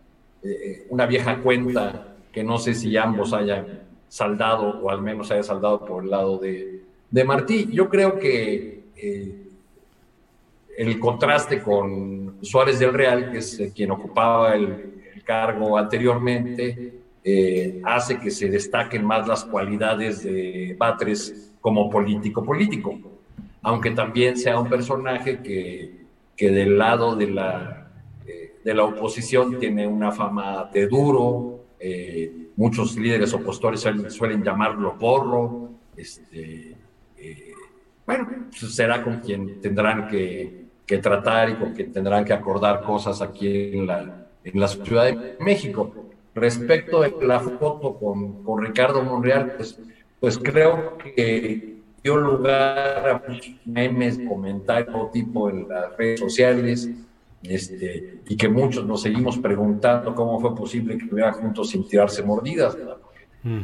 eh, una vieja cuenta que no sé si ambos hayan saldado o al menos haya saldado por el lado de, de Martí. Yo creo que eh, el contraste con Suárez del Real, que es eh, quien ocupaba el, cargo anteriormente, eh, hace que se destaquen más las cualidades de Batres como político político, aunque también sea un personaje que, que del lado de la, de la oposición tiene una fama de duro, muchos líderes opositores suelen, suelen llamarlo porro, este, bueno, pues será con quien tendrán que, tratar y con quien tendrán que acordar cosas aquí en la, en la Ciudad de México. respecto de la foto con, con Ricardo Monreal, pues, pues creo que dio lugar a memes, comentarios tipo en las redes sociales, este, y que muchos nos seguimos preguntando cómo fue posible que estuvieran juntos sin tirarse mordidas.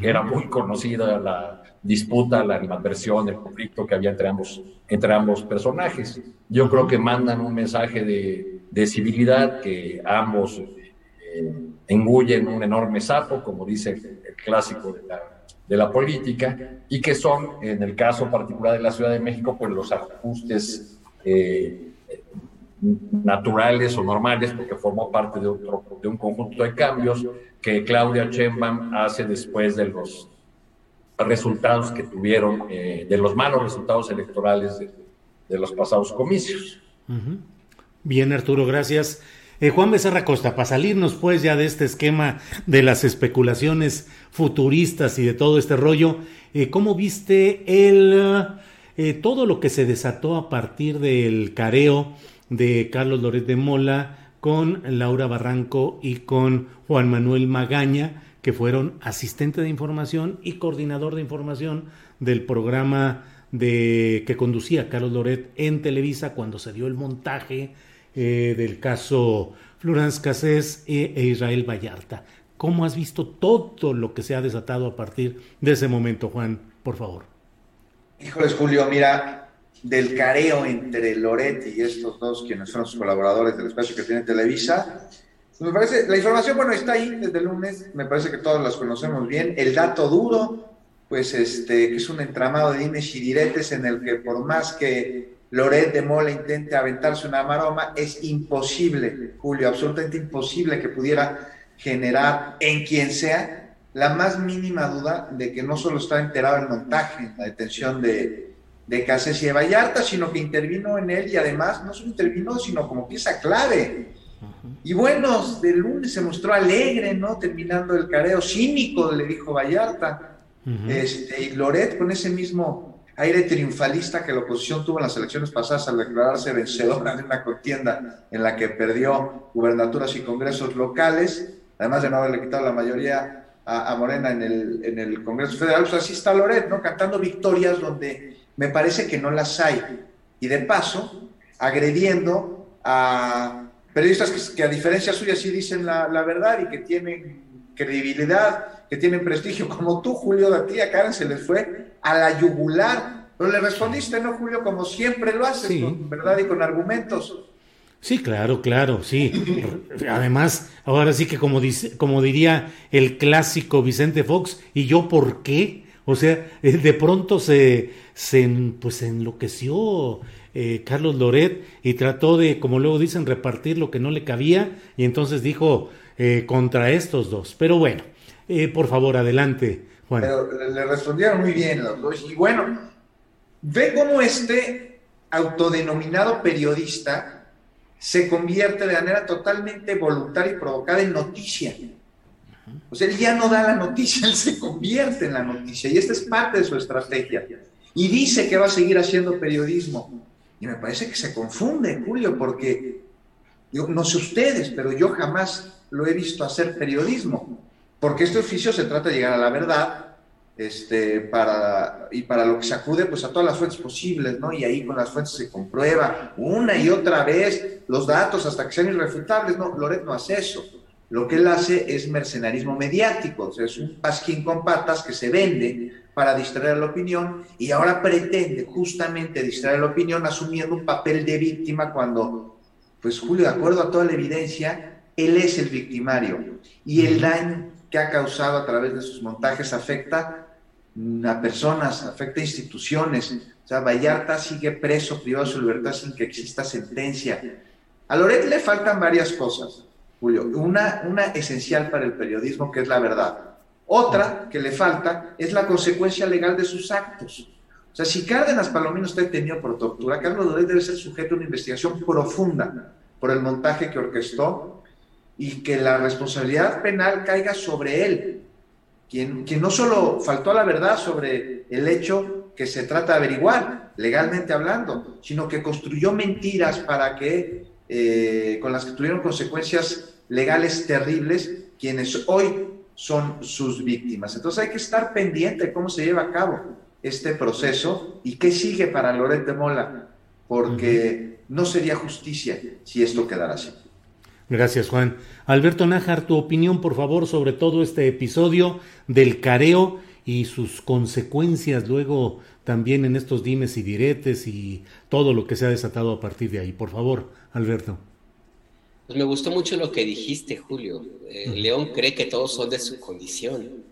Era muy conocida la disputa, la animadversión, el conflicto que había entre ambos, entre ambos personajes. Yo creo que mandan un mensaje de, de civilidad que ambos eh, engullen un enorme sapo, como dice el clásico de la de la política y que son, en el caso particular de la Ciudad de México, pues los ajustes eh, naturales o normales, porque formó parte de, otro, de un conjunto de cambios que Claudia Sheinbaum hace después de los resultados que tuvieron, eh, de los malos resultados electorales de, los pasados comicios. Bien, Arturo, gracias. Eh, Juan Becerra Costa, para salirnos pues ya de este esquema de las especulaciones futuristas y de todo este rollo, eh, ¿cómo viste el, eh, todo lo que se desató a partir del careo de Carlos Loret de Mola con Laura Barranco y con Juan Manuel Magaña, que fueron asistente de información y coordinador de información del programa de que conducía Carlos Loret en Televisa cuando se dio el montaje eh, del caso Florence Cassés e, e, Israel Vallarta. ¿Cómo has visto todo lo que se ha desatado a partir de ese momento, Juan? Por favor. Híjoles, Julio, mira, del careo entre Loret y estos dos, quienes son los colaboradores del espacio que tiene Televisa, me parece, la información, bueno, está ahí desde el lunes, me parece que todos las conocemos bien. El dato duro, pues este, que es un entramado de dimes y diretes en el que por más que Loret de Mola intente aventarse una maroma, es imposible, Julio, absolutamente imposible que pudiera generar en quien sea la más mínima duda de que no solo está enterado el montaje, la detención de, de y de Vallarta, sino que intervino en él y además no solo intervino, sino como pieza clave. Y bueno, de lunes se mostró alegre, ¿no? Terminando el careo, cínico, le dijo Vallarta. este, y Loret con ese mismo aire triunfalista que la oposición tuvo en las elecciones pasadas al declararse vencedora en una contienda en la que perdió gubernaturas y congresos locales, además de no haberle quitado la mayoría a, Morena en el, en el Congreso Federal, pues así está Loret, ¿no? Cantando victorias donde me parece que no las hay. Y de paso, agrediendo a periodistas que, que a diferencia suya sí dicen la, la verdad y que tienen credibilidad, que tienen prestigio, como tú, Julio, de ti a Karen se les fue a la yugular. Pero le respondiste, ¿no, Julio? Como siempre lo haces, con verdad y con argumentos. Sí, claro, claro, sí. Además, ahora sí que como, dice, como diría el clásico Vicente Fox, ¿y yo por qué? O sea, eh, de pronto se, pues enloqueció eh, Carlos Loret y trató de, como luego dicen, repartir lo que no le cabía y entonces dijo eh, contra estos dos. Pero bueno, por favor, adelante, pero le respondieron muy bien los dos. Y bueno, ve cómo este autodenominado periodista se convierte de manera totalmente voluntaria y provocada en noticia. Sea, él ya no da la noticia, *laughs* él se convierte en la noticia. Y esta es parte de su estrategia. Y dice que va a seguir haciendo periodismo. Y me parece que se confunde, Julio, porque yo no sé ustedes, pero yo jamás lo he visto hacer periodismo porque este oficio se trata de llegar a la verdad este, para, y para lo que se acude pues a todas las fuentes posibles, ¿no? Y ahí con las fuentes se comprueba una y otra vez los datos hasta que sean irrefutables, ¿no? Loret no hace eso. Lo que él hace es mercenarismo mediático, o sea, es un pasquín con patas que se vende para distraer la opinión y ahora pretende justamente distraer la opinión asumiendo un papel de víctima cuando, pues Julio, de acuerdo a toda la evidencia, él es el victimario y el daño que ha causado a través de sus montajes afecta a personas, afecta a instituciones. O sea, Vallarta sigue preso, privado de su libertad sin que exista sentencia. A Loret le faltan varias cosas, Julio. Una, una esencial para el periodismo, que es la verdad. Otra que le falta es la consecuencia legal de sus actos. O sea, si Cárdenas Palomino está detenido por tortura, Carlos Loret debe ser sujeto a una investigación profunda por el montaje que orquestó y que la responsabilidad penal caiga sobre él, quien, quien no solo faltó a la verdad sobre el hecho que se trata de averiguar, legalmente hablando, sino que construyó mentiras para que, eh, con las que tuvieron consecuencias legales terribles, quienes hoy son sus víctimas. Entonces hay que estar pendiente de cómo se lleva a cabo este proceso y qué sigue para Loret de Mola, porque no sería justicia si esto quedara así. Gracias, Juan. Alberto Nájar, tu opinión, por favor, sobre todo este episodio del careo y sus consecuencias luego también en estos dimes y diretes y todo lo que se ha desatado a partir de ahí. Por favor, Alberto. Pues me gustó mucho lo que dijiste, Julio. Eh, León cree que todos son de su condición.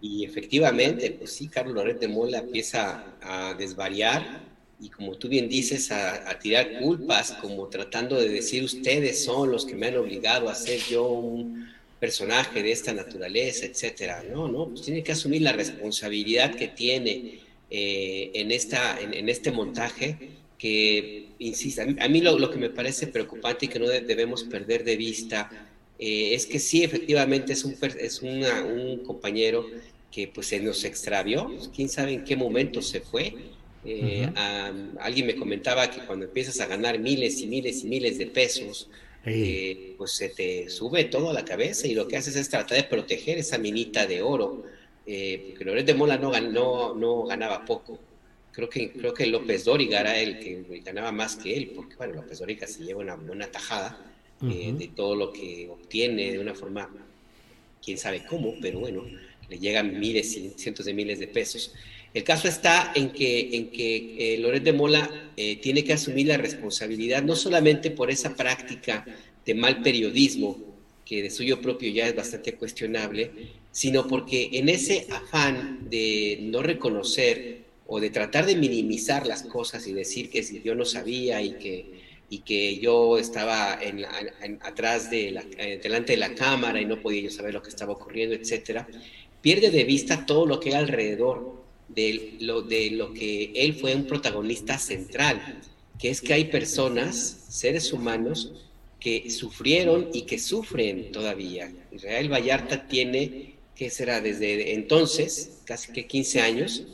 Y efectivamente, pues sí, Carlos Loret de Mola empieza a desvariar y como tú bien dices, a, tirar culpas, como tratando de decir ustedes son los que me han obligado a ser yo un personaje de esta naturaleza, etcétera. No, no, pues tiene que asumir la responsabilidad que tiene eh, en, esta, en, este montaje, que, insisto, a mí, lo, que me parece preocupante y que no debemos perder de vista eh, es que sí, efectivamente es un, es un compañero que pues se nos extravió, quién sabe en qué momento se fue. Eh, alguien me comentaba que cuando empiezas a ganar miles y miles y miles de pesos, pues se te sube todo a la cabeza y lo que haces es tratar de proteger esa minita de oro eh, porque Loret de Mola no ganaba poco. Creo que, creo que López Dóriga era el que ganaba más que él, porque bueno, López Dóriga se lleva una buena tajada eh, de todo lo que obtiene de una forma, quién sabe cómo, pero bueno, le llegan miles y cientos de miles de pesos. El caso está en que, en que eh, Loret de Mola eh, tiene que asumir la responsabilidad no solamente por esa práctica de mal periodismo, que de suyo propio ya es bastante cuestionable, sino porque en ese afán de no reconocer o de tratar de minimizar las cosas y decir que si yo no sabía y que, y que yo estaba atrás de la, eh, delante de la cámara y no podía yo saber lo que estaba ocurriendo, etcétera, pierde de vista todo lo que hay alrededor de lo, de lo que él fue un protagonista central, que es que hay personas, seres humanos, que sufrieron y que sufren todavía. Israel Vallarta tiene que será desde entonces, casi que 15 años,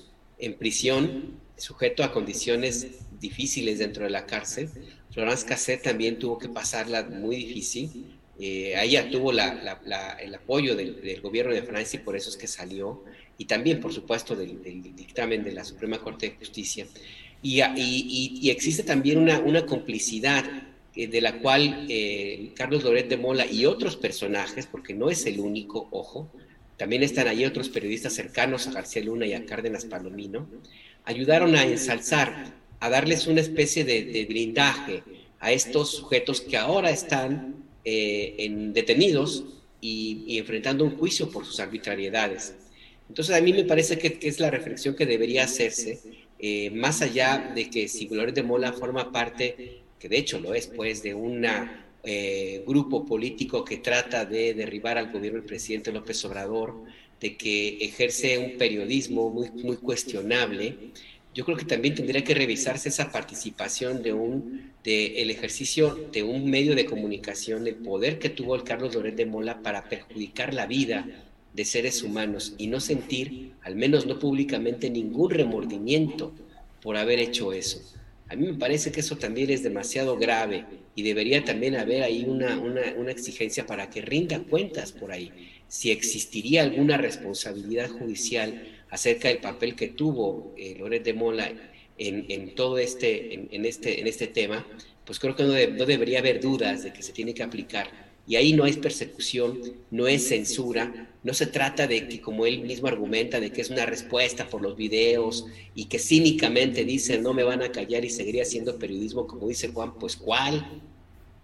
en prisión, sujeto a condiciones difíciles dentro de la cárcel. Florence Cassette también tuvo que pasarla muy difícil. Eh, ella tuvo el apoyo del, gobierno de Francia y por eso es que salió. Y también, por supuesto, del, dictamen de la Suprema Corte de Justicia. Y, existe también una, una complicidad eh, de la cual eh, Carlos Loret de Mola y otros personajes, porque no es el único, ojo, también están allí otros periodistas cercanos a García Luna y a Cárdenas Palomino. Ayudaron a ensalzar, a darles una especie de, blindaje a estos sujetos que ahora están eh, en, detenidos y, enfrentando un juicio por sus arbitrariedades. Entonces a mí me parece que, es la reflexión que debería hacerse, eh, más allá de que si Gloria de Mola forma parte, que de hecho lo es, pues, de una eh, grupo político que trata de derribar al gobierno del presidente López Obrador, de que ejerce un periodismo muy, muy cuestionable, yo creo que también tendría que revisarse esa participación de un de el ejercicio de un medio de comunicación, el poder que tuvo el Carlos Loret de Mola para perjudicar la vida de seres humanos y no sentir, al menos no públicamente, ningún remordimiento por haber hecho eso. A mí me parece que eso también es demasiado grave y debería también haber ahí una, una, exigencia para que rinda cuentas por ahí. Si existiría alguna responsabilidad judicial acerca del papel que tuvo eh, Loret de Mola en, en todo este en, en, este, en este tema, pues creo que no, no debería haber dudas de que se tiene que aplicar y ahí no es persecución, no es censura, no se trata de que, como él mismo argumenta, de que es una respuesta por los videos y que cínicamente dice no me van a callar y seguiré haciendo periodismo, como dice Juan, pues ¿cuál?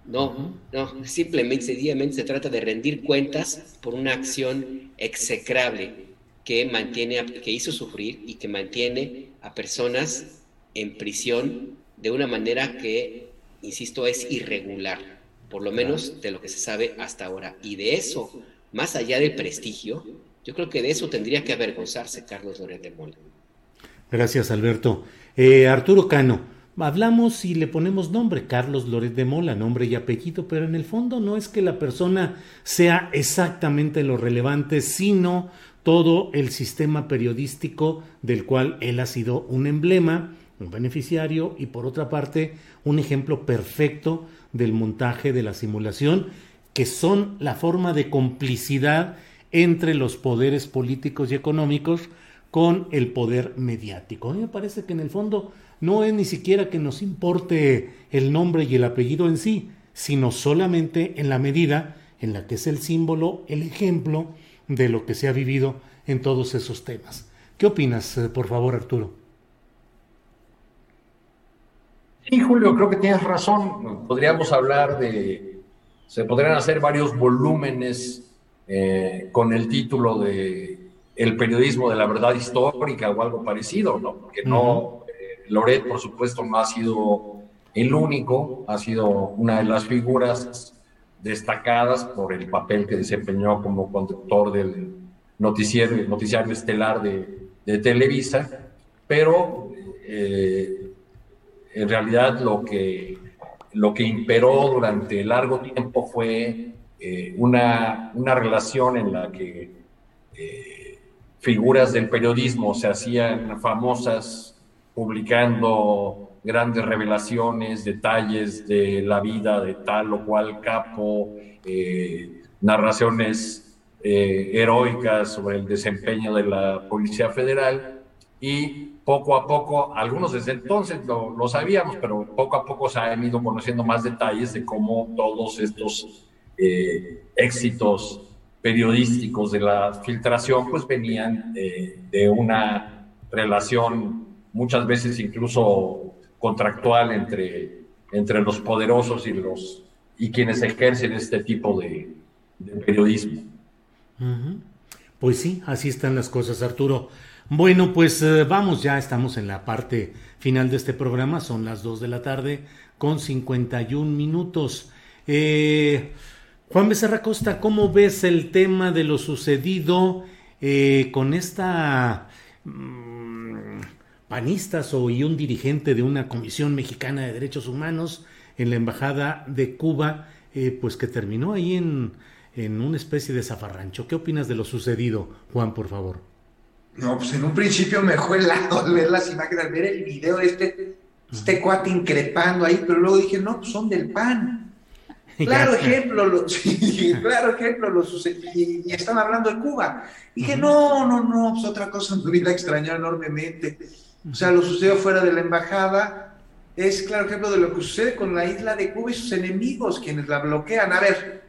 No, no, simplemente, sencillamente se trata de rendir cuentas por una acción execrable que mantiene, que hizo sufrir y que mantiene a personas en prisión de una manera que, insisto, es irregular por lo menos de lo que se sabe hasta ahora. Y de eso, más allá del prestigio, yo creo que de eso tendría que avergonzarse Carlos Loret de Mola. Gracias, Alberto. Eh, Arturo Cano, hablamos y le ponemos nombre, Carlos Loret de Mola, nombre y apellido, pero en el fondo no es que la persona sea exactamente lo relevante, sino todo el sistema periodístico del cual él ha sido un emblema, un beneficiario y por otra parte un ejemplo perfecto del montaje de la simulación que son la forma de complicidad entre los poderes políticos y económicos con el poder mediático. A mí me parece que en el fondo no es ni siquiera que nos importe el nombre y el apellido en sí, sino solamente en la medida en la que es el símbolo, el ejemplo de lo que se ha vivido en todos esos temas. ¿Qué opinas, eh, por favor, Arturo? Sí, Julio, creo que tienes razón. Podríamos hablar de, se podrían hacer varios volúmenes eh, con el título de El periodismo de la verdad histórica o algo parecido, ¿no? Porque no, eh, Loret, por supuesto, no ha sido el único, ha sido una de las figuras destacadas por el papel que desempeñó como conductor del noticiero, noticiario estelar de, Televisa, pero eh, en realidad lo que, lo que imperó durante largo tiempo fue eh, una, una, relación en la que eh, figuras del periodismo se hacían famosas publicando grandes revelaciones, detalles de la vida de tal o cual capo, eh, narraciones heroicas sobre el desempeño de la Policía Federal y poco a poco, algunos desde entonces lo, lo, sabíamos, pero poco a poco se han ido conociendo más detalles de cómo todos estos eh, éxitos periodísticos de la filtración, pues venían de una relación muchas veces incluso contractual entre, entre los poderosos y, los, y quienes ejercen este tipo de, periodismo. Pues sí, así están las cosas, Arturo. Bueno, pues eh, vamos, ya estamos en la parte final de este programa, son las 2 de la tarde con 51 minutos. Eh, Juan Becerra Costa, ¿cómo ves el tema de lo sucedido eh, con esta mm, panistas o y un dirigente de una comisión mexicana de derechos humanos en la embajada de Cuba, eh, pues que terminó ahí en, en una especie de zafarrancho? ¿Qué opinas de lo sucedido, Juan, por favor? No, pues en un principio me fue helado al ver las imágenes, al ver el video de este, este cuate increpando ahí, pero luego dije, no, pues son del PAN. *laughs* *laughs* Claro ejemplo, lo, claro ejemplo, lo y, y, están hablando de Cuba. dije, no, no, no, pues otra cosa me hubiera extrañado enormemente. O sea, lo sucedió fuera de la embajada. Es claro ejemplo de lo que sucede con la isla de Cuba y sus enemigos, quienes la bloquean. A ver,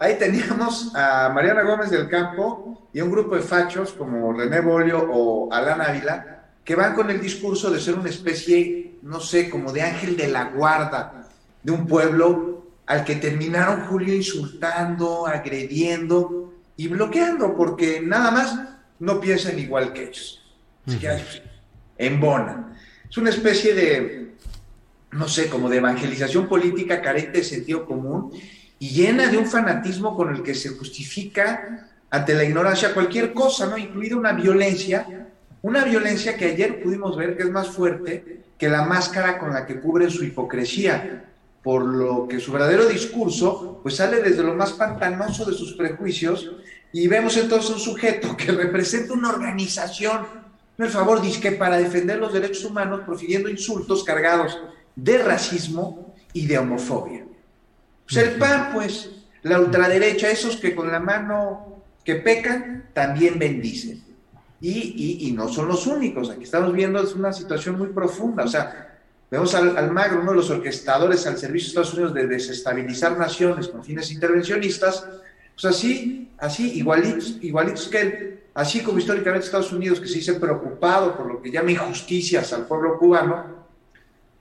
ahí teníamos a Mariana Gómez del Campo y un grupo de fachos como René Bolio o Alán Ávila, que van con el discurso de ser una especie, no sé, como de ángel de la guarda de un pueblo al que terminaron Julio insultando, agrediendo y bloqueando, porque nada más no piensan igual que ellos. Así que embonan. Es una especie de, no sé, como de evangelización política carente de sentido común y llena de un fanatismo con el que se justifica ante la ignorancia cualquier cosa, ¿no? Incluida una violencia, una violencia que ayer pudimos ver que es más fuerte que la máscara con la que cubren su hipocresía por lo que su verdadero discurso pues sale desde lo más pantanoso de sus prejuicios y vemos entonces un sujeto *laughs* que representa una organización, el favor, dice para defender los derechos humanos profiriendo insultos cargados de racismo y de homofobia. Pues el PAN, pues, la ultraderecha, esos que con la mano que pecan, también bendicen. Y, y no son los únicos, aquí estamos viendo es una situación muy profunda, o sea, Vemos al, Magro, uno de los orquestadores al servicio de Estados Unidos de desestabilizar naciones con fines intervencionistas, pues así, así, igualitos, igualitos que él, así como históricamente Estados Unidos, que se dice preocupado por lo que llama injusticias al pueblo cubano,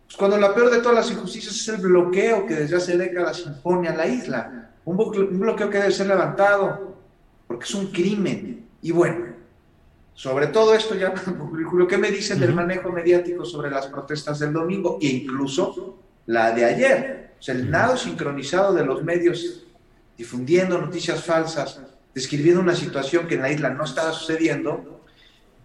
pues cuando la peor de todas las injusticias es el bloqueo que desde hace décadas impone a la isla, un bloqueo que debe ser levantado, porque es un crimen. Y bueno, sobre todo esto ya, *laughs* Julio, ¿qué me dicen del manejo mediático sobre las protestas del domingo e incluso la de ayer? O sea, el nado sincronizado de los medios difundiendo noticias falsas, describiendo una situación que en la isla no estaba sucediendo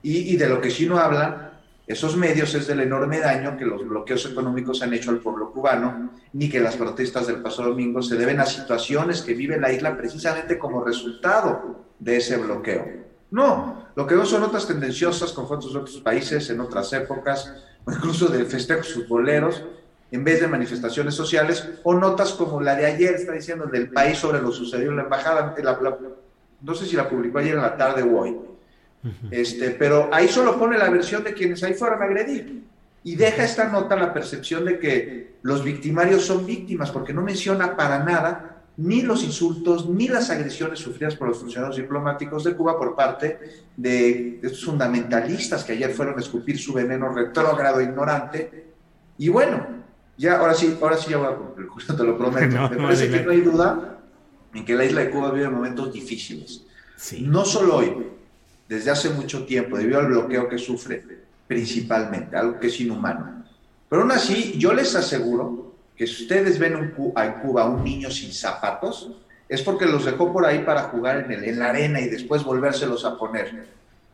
y, de lo que sí no hablan esos medios es del enorme daño que los bloqueos económicos han hecho al pueblo cubano, ni que las protestas del pasado domingo se deben a situaciones que vive la isla precisamente como resultado de ese bloqueo. No, lo que veo son notas tendenciosas con de otros países en otras épocas, o incluso de festejos futboleros, en vez de manifestaciones sociales, o notas como la de ayer, está diciendo, del país sobre lo sucedido en la embajada. no sé si la publicó ayer en la tarde o hoy. Este, pero ahí solo pone la versión de quienes ahí fueron a agredir. Y deja esta nota la percepción de que los victimarios son víctimas, porque no menciona para nada ni los insultos, ni las agresiones sufridas por los funcionarios diplomáticos de Cuba por parte de estos fundamentalistas que ayer fueron a escupir su veneno retrógrado ignorante. Y bueno, ya ahora sí, ahora sí ya voy a cumplir, *laughs* te lo prometo. Me parece que no hay duda en que la isla de Cuba vive momentos difíciles. No solo hoy, desde hace mucho tiempo, debido al bloqueo que sufre principalmente, algo que es inhumano. Pero aún así, yo les aseguro que si ustedes ven en Cuba a un niño sin zapatos, es porque los dejó por ahí para jugar en, el, en la arena y después volvérselos a poner.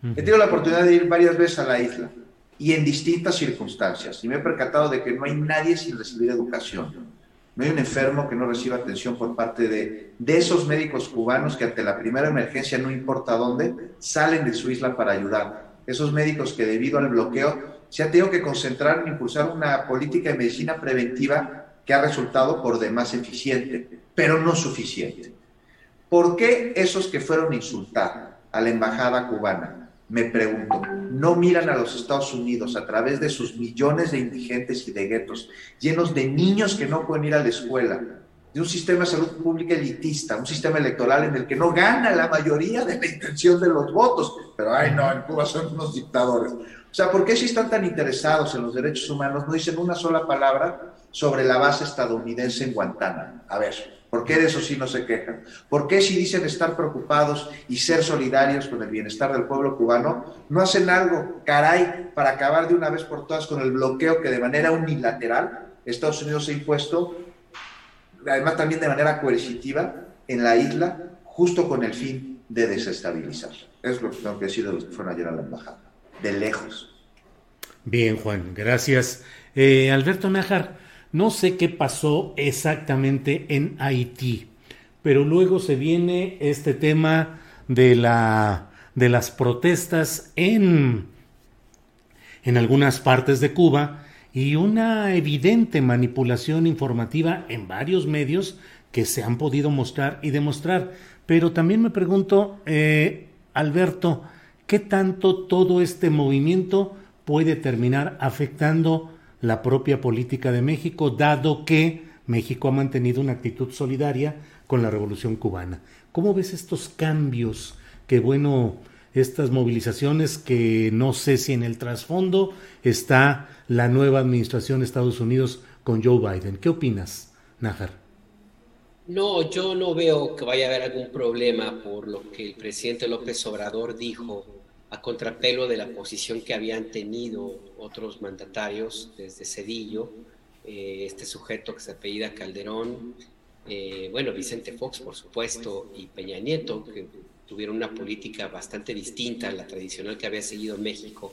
He tenido la oportunidad de ir varias veces a la isla y en distintas circunstancias y me he percatado de que no hay nadie sin recibir educación. No hay un enfermo que no reciba atención por parte de, de esos médicos cubanos que ante la primera emergencia, no importa dónde, salen de su isla para ayudar. Esos médicos que debido al bloqueo se han tenido que concentrar en impulsar una política de medicina preventiva que ha resultado por demás eficiente, pero no suficiente. ¿Por qué esos que fueron insultar a la embajada cubana, me pregunto, no miran a los Estados Unidos a través de sus millones de indigentes y de guetos, llenos de niños que no pueden ir a la escuela, de un sistema de salud pública elitista, un sistema electoral en el que no gana la mayoría de la intención de los votos, pero ay no, en Cuba son unos dictadores. O sea, ¿por qué si están tan interesados en los derechos humanos no dicen una sola palabra sobre la base estadounidense en Guantánamo. A ver, ¿por qué de eso sí no se quejan? ¿Por qué si dicen estar preocupados y ser solidarios con el bienestar del pueblo cubano, no hacen algo, caray, para acabar de una vez por todas con el bloqueo que de manera unilateral Estados Unidos ha impuesto, además también de manera coercitiva, en la isla, justo con el fin de desestabilizar? Es lo que tengo que decir de los que la embajada, de lejos. Bien, Juan, gracias. Eh, Alberto Nájar, no sé qué pasó exactamente en Haití, pero luego se viene este tema de, la, de las protestas en, en algunas partes de Cuba y una evidente manipulación informativa en varios medios que se han podido mostrar y demostrar. Pero también me pregunto, eh, Alberto, ¿qué tanto todo este movimiento puede terminar afectando la propia política de México, dado que México ha mantenido una actitud solidaria con la revolución cubana. ¿Cómo ves estos cambios? Que bueno, estas movilizaciones que no sé si en el trasfondo está la nueva administración de Estados Unidos con Joe Biden. ¿Qué opinas, Nájar? No, yo no veo que vaya a haber algún problema por lo que el presidente López Obrador dijo a contrapelo de la posición que habían tenido otros mandatarios desde Cedillo, eh, este sujeto que se apellida Calderón, eh, bueno, Vicente Fox, por supuesto, y Peña Nieto, que tuvieron una política bastante distinta a la tradicional que había seguido México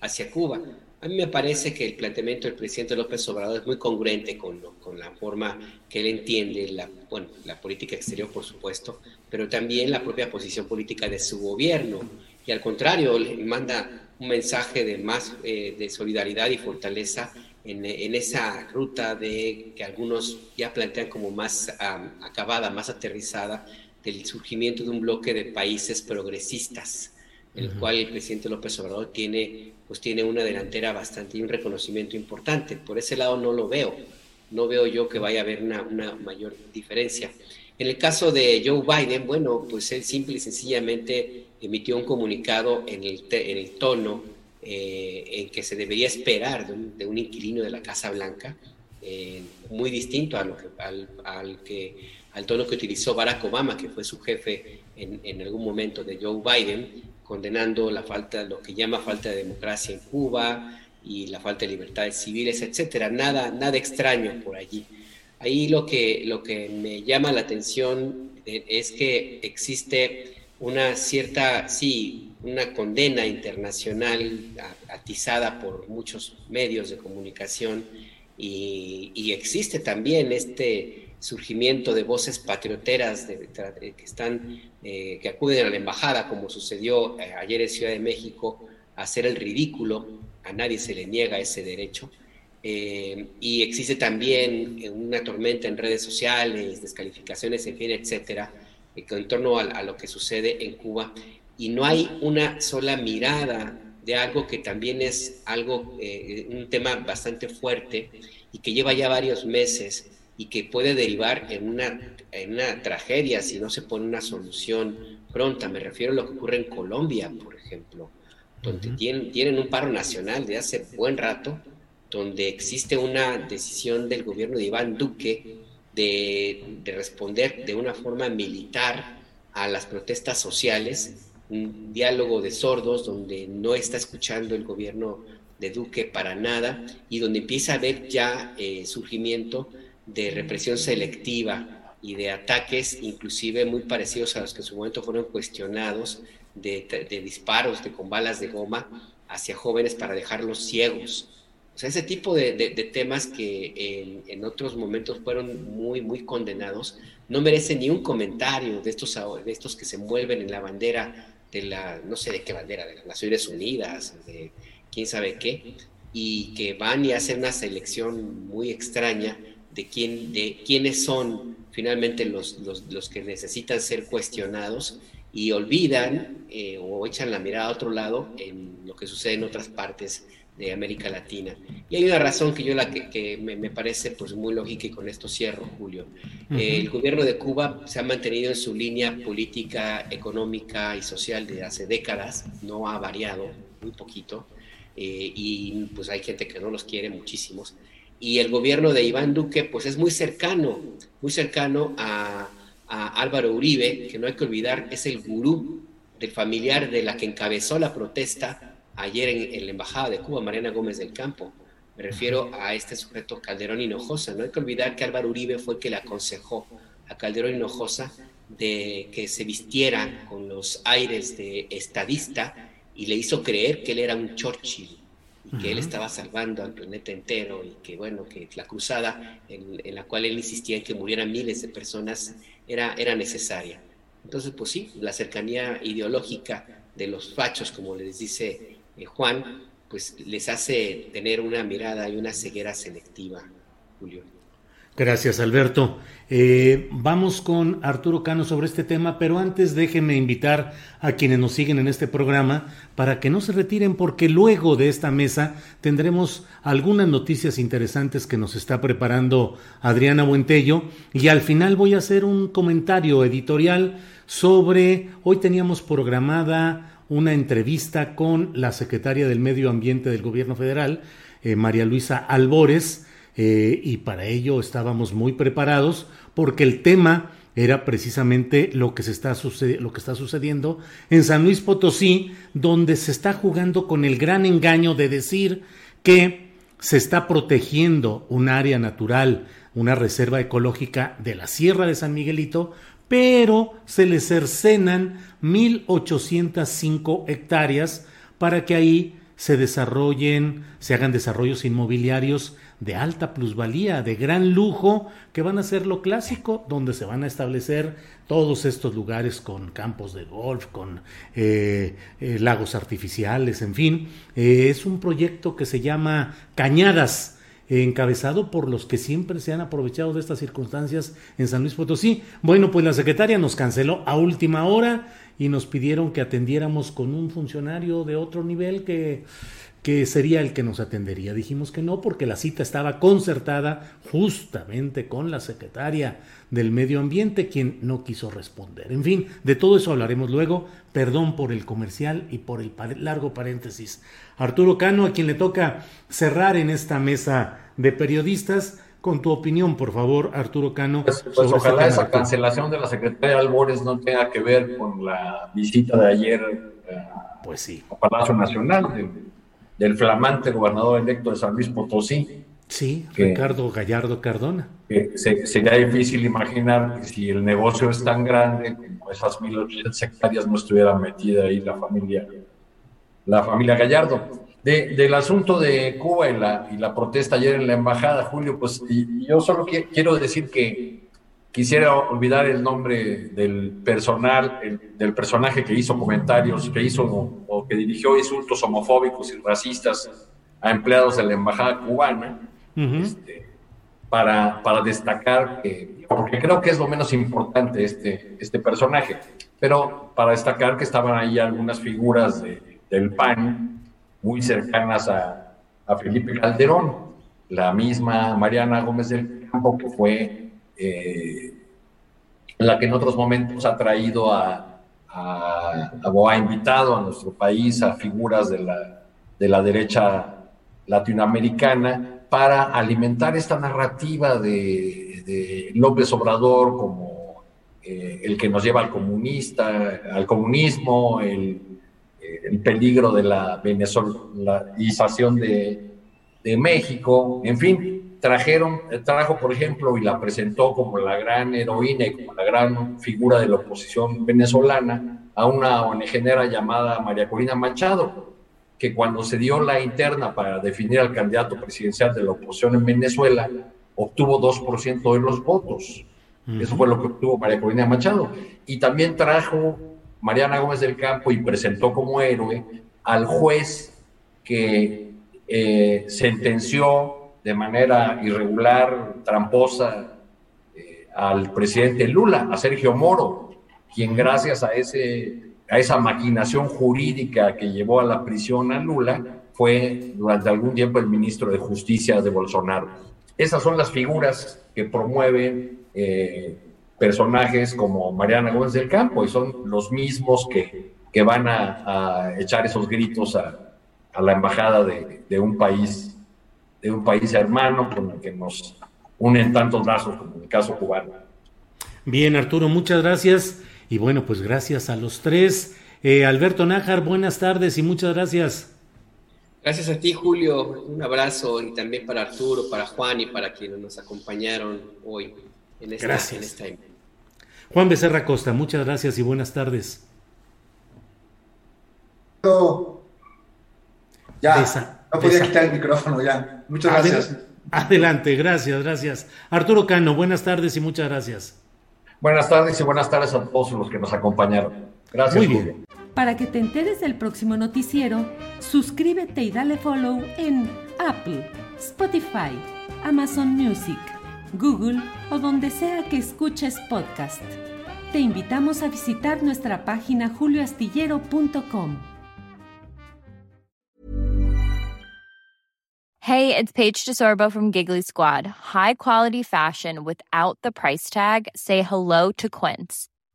hacia Cuba. A mí me parece que el planteamiento del presidente López Obrador es muy congruente con, con la forma que él entiende la, bueno, la política exterior, por supuesto, pero también la propia posición política de su gobierno y al contrario, le manda un mensaje de más eh, de solidaridad y fortaleza en, en, esa ruta de que algunos ya plantean como más acabada, más aterrizada, del surgimiento de un bloque de países progresistas, el cual el presidente López Obrador tiene, pues tiene una delantera bastante y un reconocimiento importante. Por ese lado no lo veo, no veo yo que vaya a haber una, una mayor diferencia. En el caso de Joe Biden, bueno, pues él simple y sencillamente emitió un comunicado en el, en el tono eh, en que se debería esperar de un, inquilino de la Casa Blanca, eh, muy distinto a lo que, al, al, que, al tono que utilizó Barack Obama, que fue su jefe en, en, algún momento de Joe Biden, condenando la falta, lo que llama falta de democracia en Cuba y la falta de libertades civiles, etcétera. Nada, nada extraño por allí. Ahí lo que, lo que me llama la atención eh, es que existe una cierta, sí, una condena internacional atizada por muchos medios de comunicación y, existe también este surgimiento de voces patrioteras que están eh, que acuden a la embajada como sucedió eh, ayer en Ciudad de México a hacer el ridículo. A nadie se le niega ese derecho. Eh, y existe también una tormenta en redes sociales, descalificaciones, en fin, etcétera, en torno a, lo que sucede en Cuba. Y no hay una sola mirada de algo que también es algo, eh, un tema bastante fuerte y que lleva ya varios meses y que puede derivar en una, en una tragedia si no se pone una solución pronta. Me refiero a lo que ocurre en Colombia, por ejemplo, donde tienen, tienen un paro nacional de hace buen rato donde existe una decisión del gobierno de Iván Duque de, responder de una forma militar a las protestas sociales, un diálogo de sordos donde no está escuchando el gobierno de Duque para nada y donde empieza a haber ya eh, surgimiento de represión selectiva y de ataques inclusive muy parecidos a los que en su momento fueron cuestionados de, de disparos de, con balas de goma hacia jóvenes para dejarlos ciegos. O sea, ese tipo de, temas que en, otros momentos fueron muy, muy condenados, no merecen ni un comentario de estos, de estos que se envuelven en la bandera de la, no sé de qué bandera, de las Naciones Unidas, de quién sabe qué, y que van y hacen una selección muy extraña de, quién, de quiénes son finalmente los, los, que necesitan ser cuestionados y olvidan eh, o echan la mirada a otro lado en lo que sucede en otras partes de América Latina. Y hay una razón que yo la que, me, parece pues muy lógica y con esto cierro, Julio. el gobierno de Cuba se ha mantenido en su línea política, económica y social de hace décadas, no ha variado, muy poquito, eh, y pues hay gente que no los quiere, muchísimos. Y el gobierno de Iván Duque pues es muy cercano, muy cercano a, a Álvaro Uribe, que no hay que olvidar, es el gurú del familiar de la que encabezó la protesta ayer en, la Embajada de Cuba, Mariana Gómez del Campo. Me refiero a este sujeto Calderón Hinojosa. No hay que olvidar que Álvaro Uribe fue el que le aconsejó a Calderón Hinojosa de que se vistiera con los aires de estadista y le hizo creer que él era un Churchill y que él estaba salvando al planeta entero y que bueno, que la cruzada en, la cual él insistía en que murieran miles de personas era, era necesaria. Entonces, pues sí, la cercanía ideológica de los fachos, como les dice eh, Juan, pues les hace tener una mirada y una ceguera selectiva, Julio. Gracias, Alberto. Eh, vamos con Arturo Cano sobre este tema, pero antes déjenme invitar a quienes nos siguen en este programa para que no se retiren porque luego de esta mesa tendremos algunas noticias interesantes que nos está preparando Adriana Buentello y al final voy a hacer un comentario editorial sobre, hoy teníamos programada una entrevista con la secretaria del Medio Ambiente del Gobierno Federal, eh, María Luisa Albores, eh, y para ello estábamos muy preparados porque el tema era precisamente lo que, se está lo que está sucediendo en San Luis Potosí, donde se está jugando con el gran engaño de decir que se está protegiendo un área natural, una reserva ecológica de la Sierra de San Miguelito, pero se le cercenan 1.805 hectáreas para que ahí se desarrollen, se hagan desarrollos inmobiliarios de alta plusvalía, de gran lujo, que van a ser lo clásico, donde se van a establecer todos estos lugares con campos de golf, con eh, eh, lagos artificiales, en fin. Eh, es un proyecto que se llama Cañadas, encabezado por los que siempre se han aprovechado de estas circunstancias en San Luis Potosí. Bueno, pues la secretaria nos canceló a última hora y nos pidieron que atendiéramos con un funcionario de otro nivel que que sería el que nos atendería. Dijimos que no porque la cita estaba concertada justamente con la secretaria del Medio Ambiente, quien no quiso responder. En fin, de todo eso hablaremos luego. Perdón por el comercial y por el largo paréntesis. Arturo Cano, a quien le toca cerrar en esta mesa de periodistas. Con tu opinión, por favor, Arturo Cano. Pues, pues este ojalá esa cancelación de la secretaria Albores no tenga que ver con la visita de ayer eh, pues sí. a Palacio Nacional del flamante gobernador electo de San Luis Potosí. Sí, Ricardo Gallardo Cardona. sería difícil imaginar que si el negocio es tan grande, como esas 1.800 hectáreas no estuviera metida ahí la familia, la familia Gallardo. del asunto de Cuba y la, y la protesta ayer en la embajada, Julio, pues yo solo quiero decir que Quisiera olvidar el nombre del personal, del personaje que hizo comentarios, que hizo o, que dirigió insultos homofóbicos y racistas a empleados de la embajada cubana, este, para, para destacar, porque creo que es lo menos importante este, este personaje, pero para destacar que estaban ahí algunas figuras del PAN muy cercanas a, a, Felipe Calderón, la misma Mariana Gómez del Campo, que fue eh, la que en otros momentos ha traído a, o ha invitado a nuestro país a figuras de la, de la derecha latinoamericana para alimentar esta narrativa de, López Obrador como eh, el que nos lleva al comunista, al comunismo, el, peligro de la venezolanización de, de México, en fin, trajeron, trajo, por ejemplo, y la presentó como la gran heroína y como la gran figura de la oposición venezolana a una ONG llamada María Corina Machado, que cuando se dio la interna para definir al candidato presidencial de la oposición en Venezuela, obtuvo 2% de los votos. Eso fue lo que obtuvo María Corina Machado. Y también trajo Mariana Gómez del Campo y presentó como héroe al juez que eh, sentenció de manera irregular, tramposa, eh, al presidente Lula, a Sergio Moro, quien gracias a ese a esa maquinación jurídica que llevó a la prisión a Lula, fue durante algún tiempo el ministro de Justicia de Bolsonaro. Esas son las figuras que promueven eh, personajes como Mariana Gómez del Campo y son los mismos que, que van a, echar esos gritos a, a la embajada de, de, un país de un país hermano con el que nos unen tantos lazos como en el caso cubano. Bien, Arturo, muchas gracias. Y bueno, pues gracias a los tres. Eh, Alberto Nájar, buenas tardes y muchas gracias. Gracias a ti, Julio. Un abrazo y también para Arturo, para Juan y para quienes nos acompañaron hoy en esta, gracias. Juan Becerra Costa, muchas gracias y buenas tardes. Ya, no podía quitar el micrófono ya. Muchas gracias. Adelante, gracias, gracias. Arturo Cano, buenas tardes y muchas gracias. Buenas tardes y buenas tardes a todos los que nos acompañaron. Gracias. Muy bien. Para que te enteres del próximo noticiero, suscríbete y dale follow en Apple, Spotify, Amazon Music, Google o donde sea que escuches podcast. Te invitamos a visitar nuestra página julioastillero.com. Hey, it's Paige DeSorbo from Giggly Squad. High quality fashion without the price tag. Say hello to Quince.